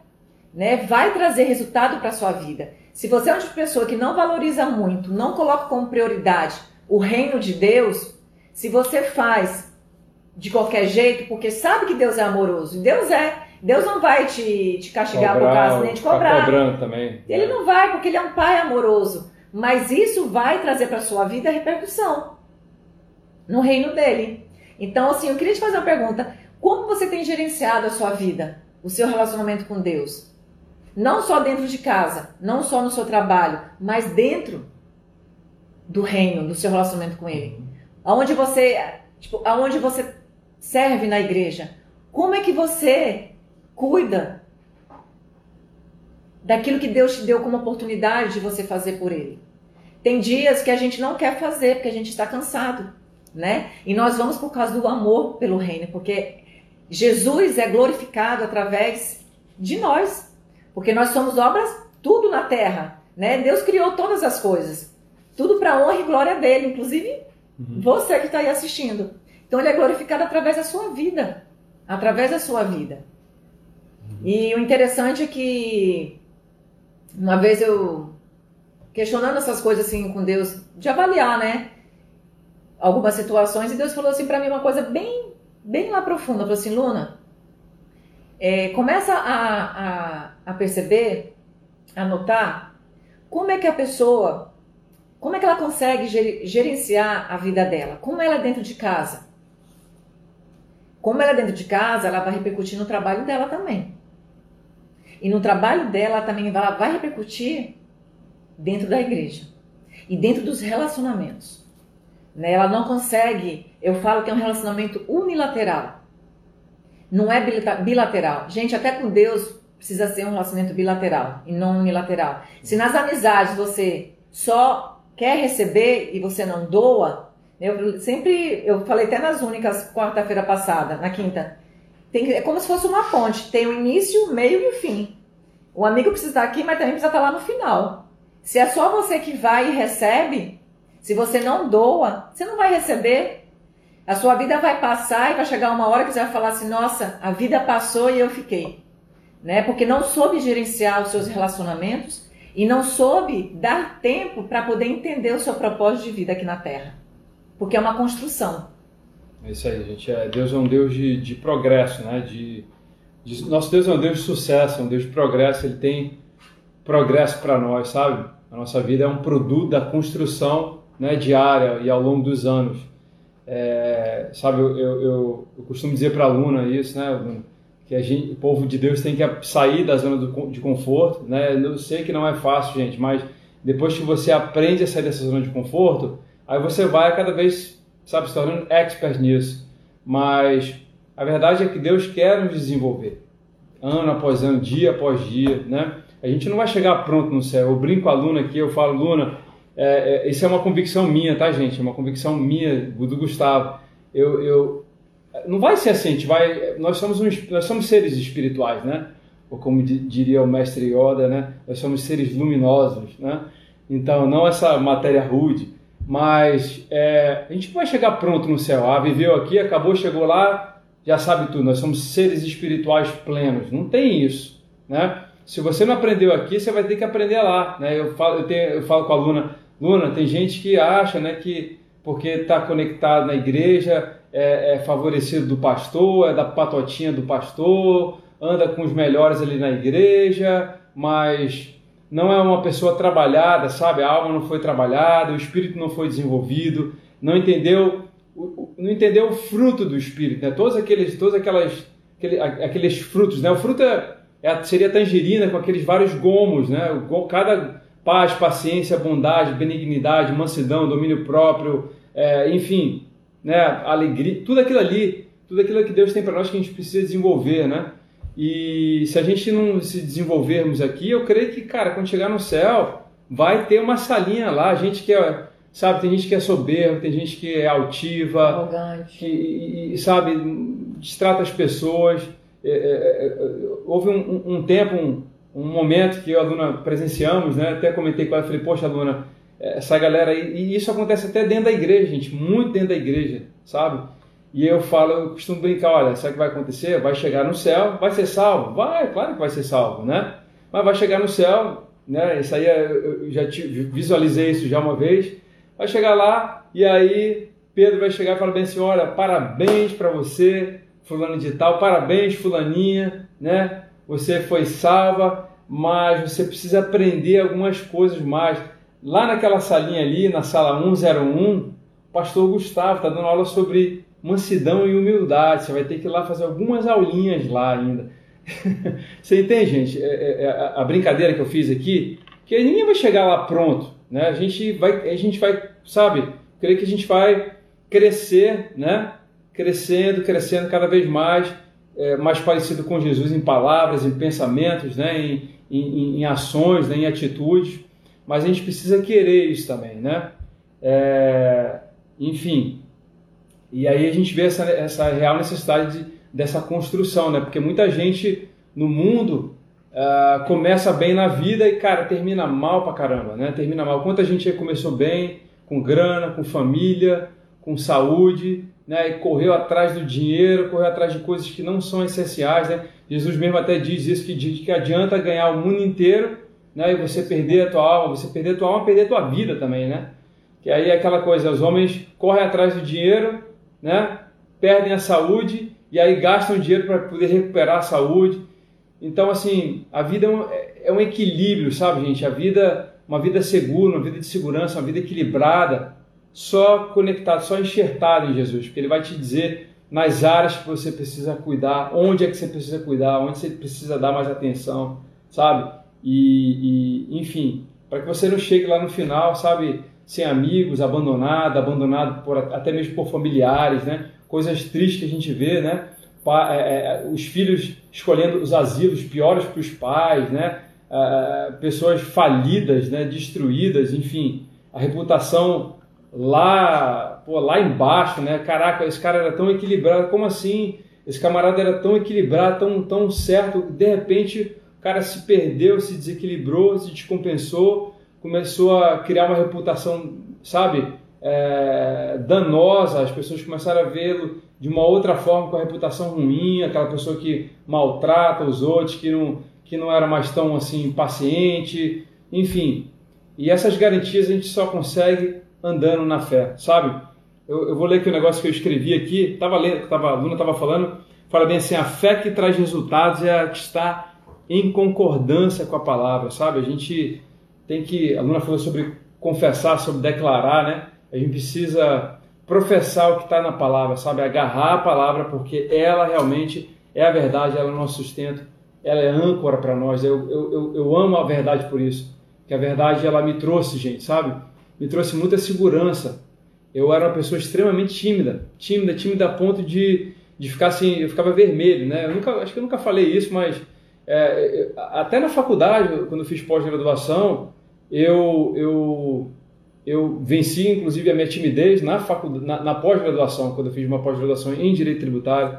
né? Vai trazer resultado para sua vida. Se você é uma pessoa que não valoriza muito, não coloca como prioridade o reino de Deus, se você faz de qualquer jeito, porque sabe que Deus é amoroso, e Deus é, Deus não vai te, te castigar cobrar, por causa nem te cobrar. cobrando também. Ele não vai, porque ele é um pai amoroso. Mas isso vai trazer para sua vida repercussão no reino dele. Então, assim, eu queria te fazer uma pergunta: como você tem gerenciado a sua vida, o seu relacionamento com Deus? Não só dentro de casa, não só no seu trabalho, mas dentro do reino, do seu relacionamento com Ele. Aonde você, tipo, aonde você serve na igreja. Como é que você cuida daquilo que Deus te deu como oportunidade de você fazer por Ele? Tem dias que a gente não quer fazer porque a gente está cansado, né? E nós vamos por causa do amor pelo reino, porque Jesus é glorificado através de nós. Porque nós somos obras, tudo na terra. Né? Deus criou todas as coisas. Tudo para honra e glória dele, inclusive uhum. você que está aí assistindo. Então ele é glorificado através da sua vida. Através da sua vida. E o interessante é que uma vez eu questionando essas coisas assim com Deus, de avaliar, né? Algumas situações, e Deus falou assim para mim uma coisa bem, bem lá profunda. Falou assim, Luna, é, começa a, a, a perceber, a notar como é que a pessoa, como é que ela consegue gerenciar a vida dela, como ela é dentro de casa. Como ela é dentro de casa, ela vai repercutir no trabalho dela também. E no trabalho dela também ela vai repercutir dentro da igreja e dentro dos relacionamentos. Né? Ela não consegue, eu falo que é um relacionamento unilateral. Não é bilateral. Gente, até com Deus precisa ser um relacionamento bilateral e não unilateral. Se nas amizades você só quer receber e você não doa, eu sempre, eu falei até nas únicas quarta-feira passada, na quinta, tem, é como se fosse uma ponte, tem o início, o meio e o fim. O amigo precisa estar aqui, mas também precisa estar lá no final. Se é só você que vai e recebe, se você não doa, você não vai receber. A sua vida vai passar e vai chegar uma hora que você vai falar assim: nossa, a vida passou e eu fiquei. Né? Porque não soube gerenciar os seus relacionamentos e não soube dar tempo para poder entender o seu propósito de vida aqui na Terra. Porque é uma construção. É isso aí, gente. É, Deus é um Deus de, de progresso, né? De, de, nosso Deus é um Deus de sucesso, é um Deus de progresso. Ele tem progresso para nós, sabe? A nossa vida é um produto da construção né, diária e ao longo dos anos. É, sabe, eu, eu, eu, costumo dizer para a aluna isso, né, que a gente, o povo de Deus tem que sair da zona do, de conforto, né? Eu sei que não é fácil, gente, mas depois que você aprende a sair dessa zona de conforto, aí você vai cada vez, sabe, se tornando expert nisso. Mas a verdade é que Deus quer nos desenvolver, ano após ano, dia após dia, né? A gente não vai chegar pronto no céu. Eu brinco com a Luna aqui, eu falo, Luna, é, é, isso é uma convicção minha, tá, gente? É uma convicção minha, do Gustavo. Eu, eu, não vai ser assim, a gente vai, nós somos, um, nós somos seres espirituais, né? Ou como diria o mestre Yoda, né? Nós somos seres luminosos, né? Então, não essa matéria rude, mas é, a gente vai chegar pronto no céu. Ah, viveu aqui, acabou, chegou lá, já sabe tudo. Nós somos seres espirituais plenos. Não tem isso, né? Se você não aprendeu aqui, você vai ter que aprender lá, né? Eu falo, eu, tenho, eu falo com a aluna, Luna, tem gente que acha né, que porque está conectado na igreja é, é, favorecido do pastor, é da patotinha do pastor, anda com os melhores ali na igreja, mas não é uma pessoa trabalhada, sabe? A alma não foi trabalhada, o espírito não foi desenvolvido, não entendeu, não entendeu o fruto do espírito, né? Todos aqueles, todas aquelas, aqueles, aqueles frutos, né? O fruto é, é, seria tangerina com aqueles vários gomos, né? Cada paz, paciência, bondade, benignidade, mansidão, domínio próprio, é, enfim, né? Alegria, tudo aquilo ali, tudo aquilo que Deus tem para nós que a gente precisa desenvolver, né? E se a gente não se desenvolvermos aqui, eu creio que, cara, quando chegar no céu, vai ter uma salinha lá. A gente que é, sabe, tem gente que é soberba, tem gente que é altiva, arrogante, que, e, sabe, distrata as pessoas. É, é, é, é, houve um, um, tempo, um, um, momento que eu e a Luna presenciamos, né? Até comentei com ela, falei, poxa, Luna, essa galera aí, e isso acontece até dentro da igreja, gente, muito dentro da igreja, sabe? E eu falo, eu costumo brincar, olha, sabe o que vai acontecer? Vai chegar no céu, vai ser salvo? Vai, claro que vai ser salvo, né? Mas vai chegar no céu, né? Isso aí é, eu já visualizei isso já uma vez. Vai chegar lá e aí Pedro vai chegar e falar bem assim, olha, parabéns para você, fulano de tal, parabéns fulaninha, né? Você foi salva, mas você precisa aprender algumas coisas mais. Lá naquela salinha ali, na sala 101, o pastor Gustavo está dando aula sobre mansidão e humildade. Você vai ter que ir lá fazer algumas aulinhas lá ainda. Você entende, gente? É, é, é, a brincadeira que eu fiz aqui, que ninguém vai chegar lá pronto, né? A gente vai, a gente vai, sabe? Creio que a gente vai crescer, né? Crescendo, crescendo cada vez mais, é, mais parecido com Jesus em palavras, em pensamentos, né? Em, em, em ações, né? em atitudes. Mas a gente precisa querer isso também, né? É, enfim, e aí a gente vê essa, essa real necessidade de, dessa construção, né? Porque muita gente no mundo uh, começa bem na vida e, cara, termina mal pra caramba, né? Termina mal. Quanta gente aí começou bem, com grana, com família, com saúde, né? E correu atrás do dinheiro, correu atrás de coisas que não são essenciais, né? Jesus mesmo até diz isso, que, diz que adianta ganhar o mundo inteiro, né? E você perder a tua alma, você perder a tua alma, perder a tua vida também, né? Que aí é aquela coisa, os homens correm atrás do dinheiro, né? perdem a saúde e aí gastam dinheiro para poder recuperar a saúde. Então, assim, a vida é um, é um, equilíbrio, sabe, gente? A vida, uma vida segura, uma vida de segurança, uma vida equilibrada, só conectado, só enxertado em Jesus, porque Ele vai te dizer nas áreas que você precisa cuidar, onde é que você precisa cuidar, onde você precisa dar mais atenção, sabe? E, e enfim, para que você não chegue lá no final, sabe? Sem amigos, abandonado, abandonado por, até mesmo por familiares, né? Coisas tristes que a gente vê, né? Pa, é, é, os filhos escolhendo os asilos piores para os pais, né? É, pessoas falidas, né? Destruídas, enfim, a reputação lá, pô, lá embaixo, né? Caraca, esse cara era tão equilibrado, como assim? Esse camarada era tão equilibrado, tão, tão certo, de repente o cara se perdeu, se desequilibrou, se descompensou começou a criar uma reputação, sabe, é, danosa, as pessoas começaram a vê-lo de uma outra forma, com a reputação ruim, aquela pessoa que maltrata os outros, que não, que não era mais tão assim paciente, enfim. E essas garantias a gente só consegue andando na fé, sabe? Eu, eu vou ler aqui o um negócio que eu escrevi aqui, tava lendo, tava, a Luna estava falando, fala bem assim, a fé que traz resultados é a que está em concordância com a palavra, sabe? A gente tem que, a Luna falou sobre confessar, sobre declarar, né? A gente precisa professar o que está na palavra, sabe? Agarrar a palavra, porque ela realmente é a verdade, ela é o nosso sustento, ela é âncora para nós. Eu, eu, eu, amo a verdade por isso, que a verdade ela me trouxe, gente, sabe? Me trouxe muita segurança. Eu era uma pessoa extremamente tímida, tímida, tímida a ponto de, de ficar assim, eu ficava vermelho, né? Eu nunca, acho que eu nunca falei isso, mas é, até na faculdade, quando eu fiz pós-graduação, eu, eu, eu venci inclusive a minha timidez na, faculdade, na, na pós-graduação, quando eu fiz uma pós-graduação em Direito Tributário.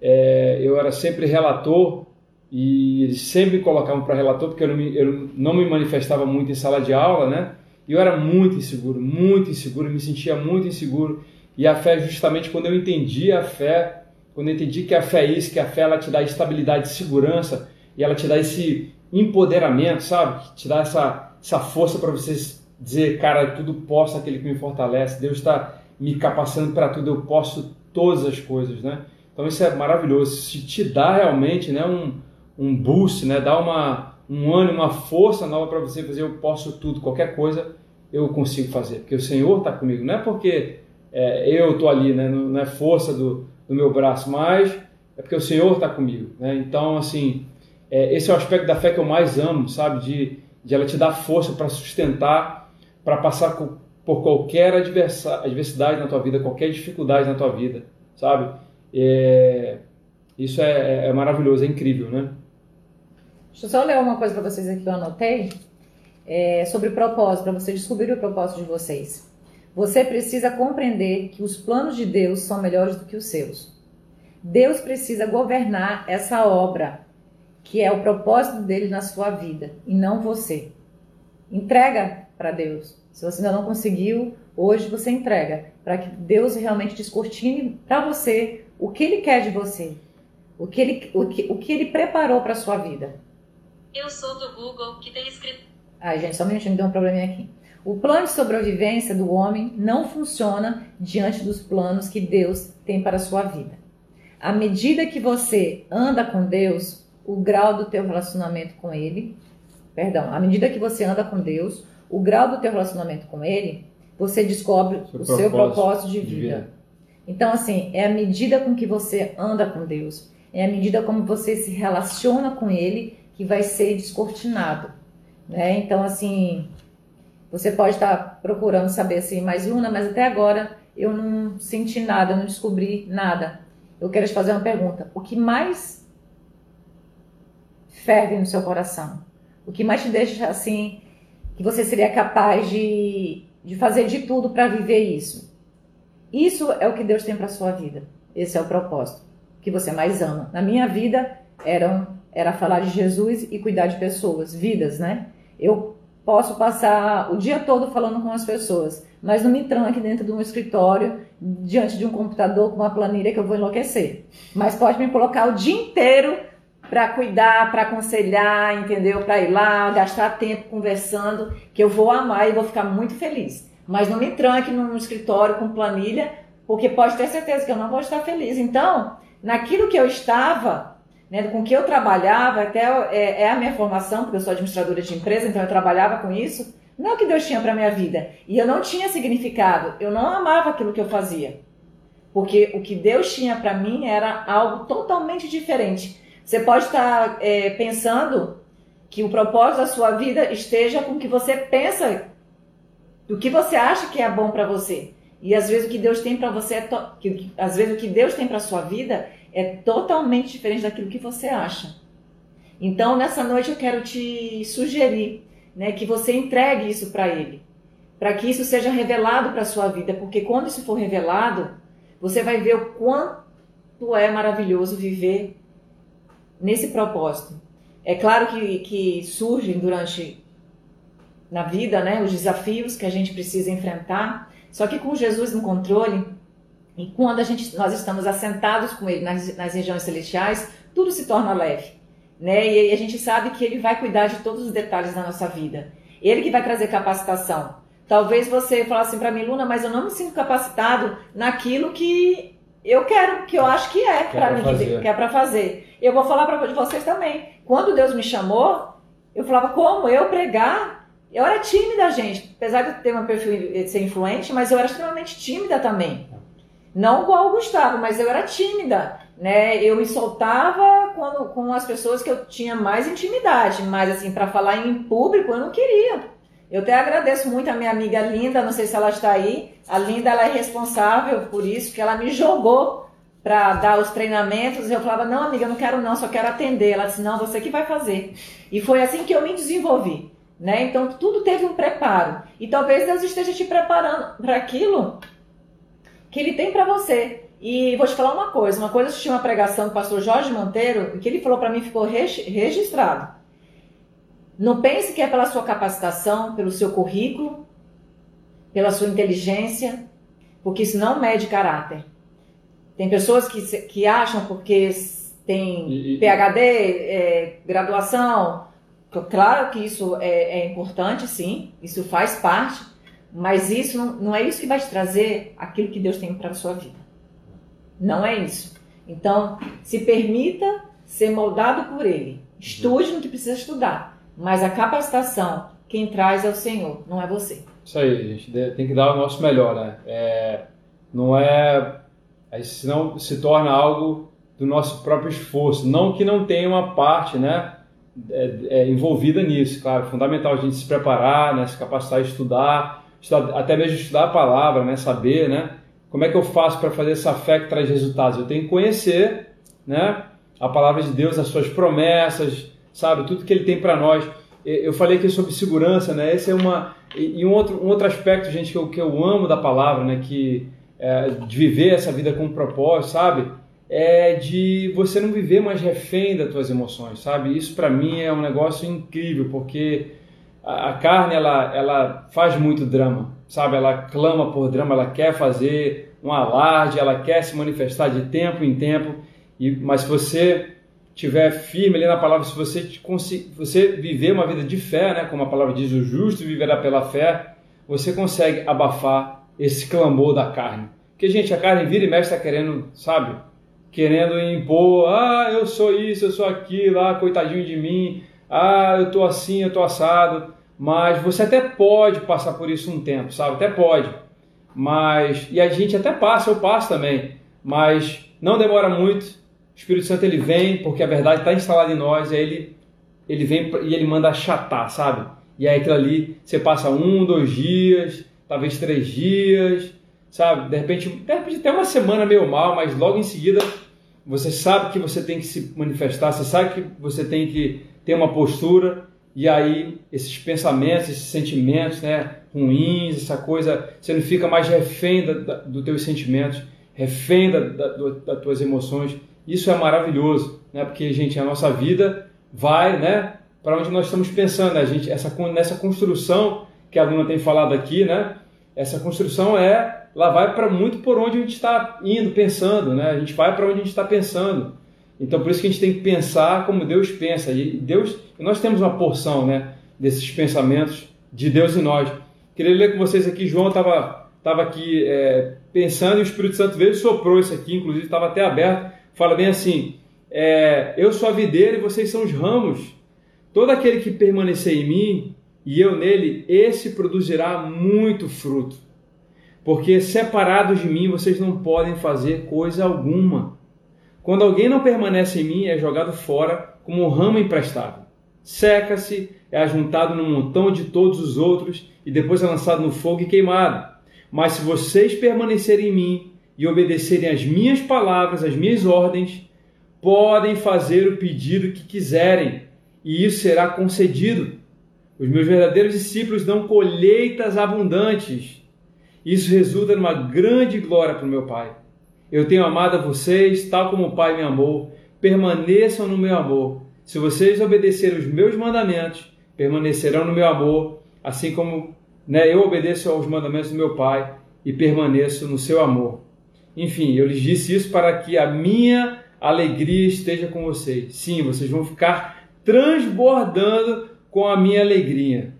É, eu era sempre relator e eles sempre colocavam para relator porque eu não, me, eu não me manifestava muito em sala de aula, né? E eu era muito inseguro, muito inseguro, me sentia muito inseguro. E a fé, justamente quando eu entendi a fé, quando eu entendi que a fé é isso, que a fé ela te dá estabilidade segurança, e ela te dá esse empoderamento, sabe? Te dá essa, essa força para você dizer, cara, tudo posso aquele que me fortalece. Deus está me capacitando para tudo, eu posso todas as coisas, né? Então isso é maravilhoso. Se te dá realmente, né, um, um boost, né, dá uma um ânimo, uma força nova para você fazer. Eu posso tudo, qualquer coisa eu consigo fazer, porque o Senhor está comigo. Não é porque é, eu estou ali, né? não, não é força do, do meu braço, mas é porque o Senhor está comigo. Né? Então, assim, é, esse é o aspecto da fé que eu mais amo, sabe? De, de ela te dar força para sustentar, para passar por qualquer adversidade na tua vida, qualquer dificuldade na tua vida, sabe? É, isso é, é, maravilhoso, é incrível, né? Deixa eu só ler uma coisa para vocês aqui que eu anotei. É, sobre propósito, para você descobrir o propósito de vocês. Você precisa compreender que os planos de Deus são melhores do que os seus. Deus precisa governar essa obra, que é o propósito dele na sua vida, e não você. Entrega para Deus. Se você ainda não conseguiu, hoje você entrega, para que Deus realmente descortine para você o que ele quer de você, o que ele, o que, o que ele preparou para sua vida. Eu sou do Google, que tem escrito. Ai, gente, só um minutinho, me deu um probleminha aqui. O plano de sobrevivência do homem não funciona diante dos planos que Deus tem para a sua vida. À medida que você anda com Deus, o grau do teu relacionamento com Ele, perdão, à medida que você anda com Deus, o grau do teu relacionamento com Ele, você descobre seu o propósito, seu propósito de vida. de vida. Então, assim, é a medida com que você anda com Deus, é a medida como você se relaciona com Ele que vai ser descortinado, né? Então, assim, você pode estar procurando saber assim, mais Luna, mas até agora eu não senti nada, eu não descobri nada. Eu quero te fazer uma pergunta. O que mais ferve no seu coração? O que mais te deixa assim, que você seria capaz de, de fazer de tudo para viver isso? Isso é o que Deus tem para sua vida. Esse é o propósito que você mais ama. Na minha vida era, era falar de Jesus e cuidar de pessoas, vidas, né? Eu posso passar o dia todo falando com as pessoas, mas não me tranque dentro de um escritório, diante de um computador com uma planilha que eu vou enlouquecer. Mas pode me colocar o dia inteiro para cuidar, para aconselhar, entendeu? Para ir lá, gastar tempo conversando, que eu vou amar e vou ficar muito feliz. Mas não me tranque num escritório com planilha, porque pode ter certeza que eu não vou estar feliz. Então, naquilo que eu estava, né, com que eu trabalhava, até é, é, a minha formação, porque eu sou administradora de empresa, então eu trabalhava com isso. Não é o que Deus tinha para minha vida. E eu não tinha significado. Eu não amava aquilo que eu fazia. Porque o que Deus tinha para mim era algo totalmente diferente. Você pode estar é, pensando que o propósito da sua vida esteja com o que você pensa, do que você acha que é bom para você. E às vezes o que Deus tem para você é to... às vezes o que Deus tem para sua vida é totalmente diferente daquilo que você acha. Então, nessa noite eu quero te sugerir, né, que você entregue isso para ele, para que isso seja revelado para sua vida, porque quando isso for revelado, você vai ver o quanto é maravilhoso viver nesse propósito. É claro que, que surgem durante na vida, né, os desafios que a gente precisa enfrentar, só que com Jesus no controle, e quando a gente, nós estamos assentados com Ele nas, nas regiões celestiais, tudo se torna leve. Né? E a gente sabe que Ele vai cuidar de todos os detalhes da nossa vida. Ele que vai trazer capacitação. Talvez você falasse assim para mim, Luna, mas eu não me sinto capacitado naquilo que eu quero, que eu acho que é para mim, fazer. que é para fazer. Eu vou falar para vocês também. Quando Deus me chamou, eu falava como eu pregar. Eu era tímida, gente. Apesar de ter um perfil de ser influente, mas eu era extremamente tímida também. Não igual o Gustavo, mas eu era tímida, né? Eu me soltava quando, com as pessoas que eu tinha mais intimidade, mas assim, para falar em público eu não queria. Eu até agradeço muito a minha amiga Linda, não sei se ela está aí. A Linda ela é responsável por isso, que ela me jogou para dar os treinamentos. Eu falava: "Não, amiga, eu não quero não, só quero atender". Ela disse: "Não, você que vai fazer". E foi assim que eu me desenvolvi, né? Então tudo teve um preparo. E talvez Deus esteja te preparando para aquilo que ele tem para você. E vou te falar uma coisa, uma coisa eu assisti uma pregação do pastor Jorge Monteiro, que ele falou para mim ficou registrado. Não pense que é pela sua capacitação, pelo seu currículo, pela sua inteligência, porque isso não mede caráter. Tem pessoas que, que acham porque tem e, PhD, é, graduação, claro que isso é, é importante, sim, isso faz parte, mas isso não, não é isso que vai te trazer aquilo que Deus tem para a sua vida. Não é isso. Então, se permita ser moldado por Ele. Estude no que precisa estudar. mas a capacitação, quem traz é o Senhor, não é você. Isso aí, gente tem que dar o nosso melhor, né? É, não é. Aí, senão se torna algo do nosso próprio esforço. Não que não tenha uma parte, né? É, é, envolvida nisso, claro. É fundamental a gente se preparar, né? Se capacitar a estudar, estudar, até mesmo estudar a palavra, né? Saber, né? Como é que eu faço para fazer essa fé que traz resultados? Eu tenho que conhecer, né? A palavra de Deus, as suas promessas, sabe? Tudo que Ele tem para nós. Eu falei aqui sobre segurança, né? Esse é uma e um outro, um outro aspecto, gente, que eu, que eu amo da palavra, né? Que é, de viver essa vida com propósito, sabe? É de você não viver mais refém das tuas emoções, sabe? Isso para mim é um negócio incrível, porque a, a carne ela, ela faz muito drama, sabe? Ela clama por drama, ela quer fazer um alarde, ela quer se manifestar de tempo em tempo, e, mas se você tiver firme ali na palavra, se você, você viver uma vida de fé, né, como a palavra diz, o justo viverá pela fé, você consegue abafar esse clamor da carne. Porque, gente, a carne vira e mexe está querendo, sabe? Querendo impor, ah, eu sou isso, eu sou aquilo, ah, coitadinho de mim, ah, eu tô assim, eu tô assado. Mas você até pode passar por isso um tempo, sabe? Até pode. Mas, e a gente até passa, eu passo também. Mas não demora muito o Espírito Santo ele vem porque a verdade está instalada em nós, e aí ele, ele vem e ele manda achatar, sabe? E aí aquilo ali, você passa um, dois dias, talvez três dias, sabe? De repente, de repente até uma semana meio mal, mas logo em seguida você sabe que você tem que se manifestar, você sabe que você tem que ter uma postura, e aí esses pensamentos, esses sentimentos né, ruins, essa coisa, você não fica mais refém da, da, dos teus sentimentos, refém da, da, das tuas emoções, isso é maravilhoso, né? Porque, gente, a nossa vida vai, né? Para onde nós estamos pensando, né? a gente, essa, nessa construção que a Luna tem falado aqui, né? Essa construção é, ela vai para muito por onde a gente está indo, pensando, né? A gente vai para onde a gente está pensando. Então, por isso que a gente tem que pensar como Deus pensa. E Deus, nós temos uma porção, né? Desses pensamentos de Deus e nós. Queria ler com vocês aqui, João estava tava aqui é, pensando e o Espírito Santo veio e soprou isso aqui, inclusive estava até aberto fala bem assim: é, Eu sou a videira e vocês são os ramos. Todo aquele que permanecer em mim e eu nele, esse produzirá muito fruto. Porque separados de mim vocês não podem fazer coisa alguma. Quando alguém não permanece em mim, é jogado fora como um ramo emprestado. Seca-se, é ajuntado num montão de todos os outros e depois é lançado no fogo e queimado. Mas se vocês permanecerem em mim e obedecerem às minhas palavras, às minhas ordens, podem fazer o pedido que quiserem, e isso será concedido. Os meus verdadeiros discípulos dão colheitas abundantes. Isso resulta numa grande glória para o meu Pai. Eu tenho amado a vocês, tal como o Pai me amou. Permaneçam no meu amor. Se vocês obedecerem os meus mandamentos, permanecerão no meu amor, assim como né, eu obedeço aos mandamentos do meu Pai e permaneço no seu amor. Enfim, eu lhes disse isso para que a minha alegria esteja com vocês. Sim, vocês vão ficar transbordando com a minha alegria.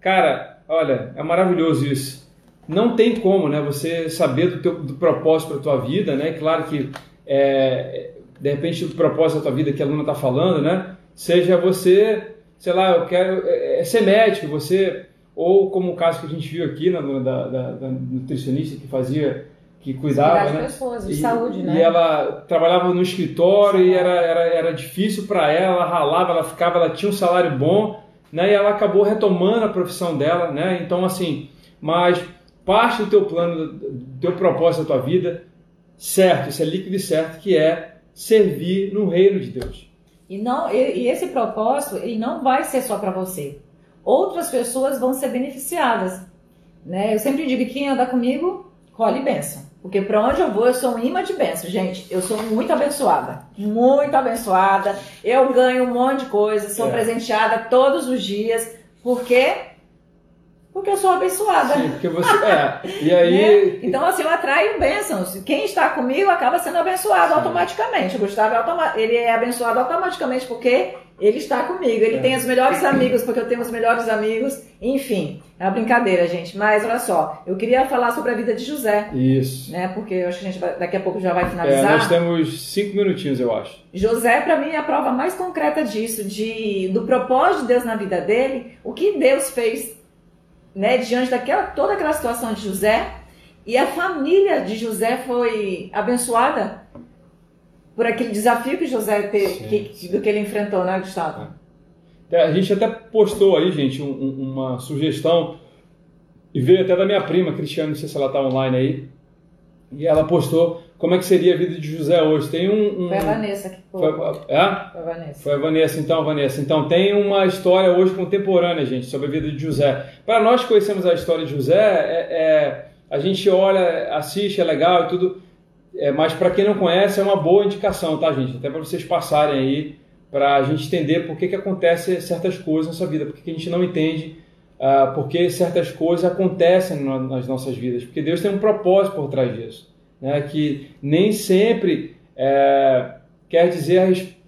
Cara, olha, é maravilhoso isso. Não tem como, né? Você saber do, teu, do propósito para tua vida, né? Claro que é, de repente o propósito da tua vida que a aluna está falando, né? Seja você, sei lá, eu quero é, é ser médico, você ou como o caso que a gente viu aqui na, da, da, da nutricionista que fazia que cuidava, né? pessoas, de e, saúde, né? E ela trabalhava no escritório e era, era, era difícil para ela, ela ralava, ela ficava, ela tinha um salário bom, né? E ela acabou retomando a profissão dela, né? Então, assim, mas parte do teu plano, do teu propósito da tua vida, certo, isso é líquido e certo, que é servir no reino de Deus. E, não, e esse propósito, ele não vai ser só para você. Outras pessoas vão ser beneficiadas. Né? Eu sempre digo que quem anda comigo, colhe bênção. Porque para onde eu vou, eu sou um imã de bênção. Gente, eu sou muito abençoada. Muito abençoada. Eu ganho um monte de coisa, sou é. presenteada todos os dias. Por quê? Porque eu sou abençoada. Sim, porque você. É. E aí. Né? Então, assim, eu atraio bênçãos. Quem está comigo acaba sendo abençoado Sim. automaticamente. O Gustavo é automa... ele é abençoado automaticamente porque Ele está comigo, ele É. tem os melhores amigos, porque eu tenho os melhores amigos. Enfim, é uma brincadeira, gente. Mas olha só, eu queria falar sobre a vida de José, Isso. né? Porque eu acho que a gente vai- daqui a pouco já vai É, finalizar. nós temos cinco minutinhos, eu acho. José, para mim, é a prova mais concreta disso, de, do propósito de Deus na vida dele, o que Deus fez né, diante daquela toda aquela situação de José, e a família de José foi abençoada por aquele desafio que José teve, que- do que ele enfrentou, né, Gustavo? É, A gente até postou aí, gente, um- um- uma sugestão, e veio até da minha prima, Cristiane, não sei se ela está online aí, e ela postou como é que seria a vida de José hoje. Tem um... um- Foi a Vanessa que. Foi, é? Foi a Vanessa. Foi a Vanessa, então, Vanessa. Então, tem uma história hoje contemporânea, gente, sobre a vida de José. Para nós que conhecemos a história de José, é, é- a gente olha, assiste, é legal e tudo, é, mas para quem não conhece, é uma boa indicação, tá, gente? Até para vocês passarem aí, para a gente entender por que, que acontece certas coisas na sua vida, por que, a gente não entende ah, por que certas coisas acontecem na- nas nossas vidas, porque Deus tem um propósito por trás disso, né? que nem sempre é, quer dizer a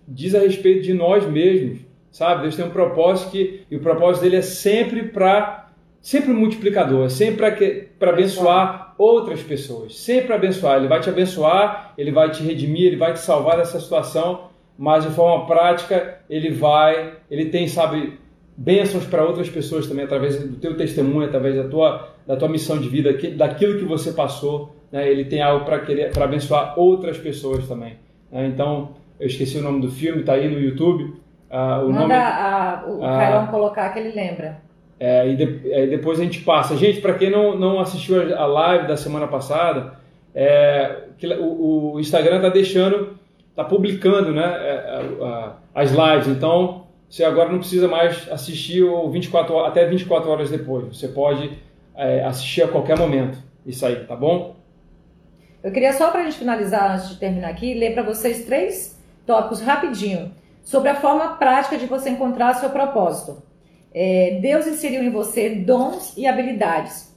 diz a respeito de nós mesmos, sabe? Deus tem um propósito que e o propósito dele é sempre para sempre multiplicador, é sempre para abençoar outras pessoas, sempre abençoar. Ele vai te abençoar, ele vai te redimir, ele vai te salvar dessa situação, mas de forma prática ele vai, ele tem, sabe, bênçãos para outras pessoas também através do teu testemunho, através da tua da tua missão de vida, daquilo que você passou, né? Ele tem algo para querer para abençoar outras pessoas também. né? Então, eu esqueci o nome do filme, tá aí no YouTube. Ah, o Manda nome a- o Ah. Cairão colocar que ele lembra. É, e, de- é, depois a gente passa. Gente, para quem não, não assistiu a live da semana passada, é, o, o Instagram tá deixando, tá publicando né, é, a- a- as lives. Então, você agora não precisa mais assistir o 24, ho- até 24 horas depois. Você pode é, assistir a qualquer momento. Isso aí, tá bom? Eu queria só para a gente finalizar, antes de terminar aqui, ler para vocês três tópicos rapidinho sobre a forma prática de você encontrar seu propósito. É, Deus inseriu em você dons e habilidades.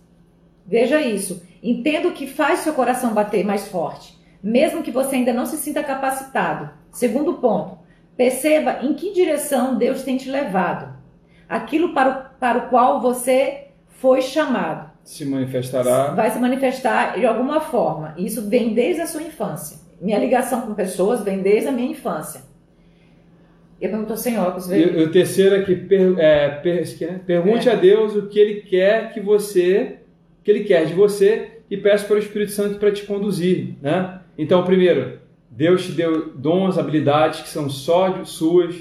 Veja isso. Entenda o que faz seu coração bater mais forte, mesmo que você ainda não se sinta capacitado. Segundo ponto, perceba em que direção Deus tem te levado. Aquilo para o, para o qual você foi chamado Se manifestará. vai se manifestar de alguma forma. Isso vem desde a sua infância. Minha ligação com pessoas vem desde a minha infância. Eu pergunto sem óculos, veio. e o terceiro aqui, per- é, per- aqui, né? pergunte É. a Deus o que Ele quer que você, o que Ele quer de você e peça para o Espírito Santo para te conduzir, né? Então, primeiro, Deus te deu dons, habilidades que são só de- suas,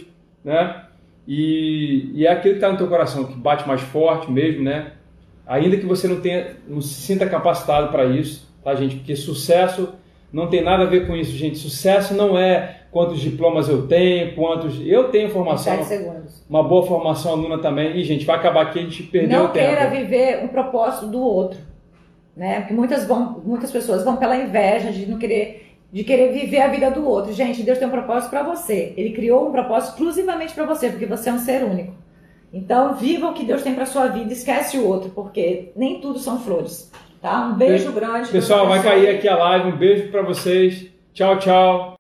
né? E, e é aquilo que está no teu coração, que bate mais forte mesmo, né? Ainda que você não tenha, não se sinta capacitado para isso, tá, gente? Porque sucesso não tem nada a ver com isso, gente. Sucesso não é quantos diplomas eu tenho, quantos. Eu tenho formação, Sete segundos. uma boa formação aluna também. E, gente, vai acabar aqui, a gente perdeu Não o tempo. queira viver um propósito do outro. Né? Porque muitas, vão, muitas pessoas vão pela inveja de não querer de querer viver a vida do outro. Gente, Deus tem um propósito para você. Ele criou um propósito exclusivamente para você, porque você é um ser único. Então, viva o que Deus tem para sua vida, esquece o outro, porque nem tudo são flores. Tá? Um beijo grande. Deus Pessoal, vai cair aqui a live. Um beijo para vocês. Tchau, tchau.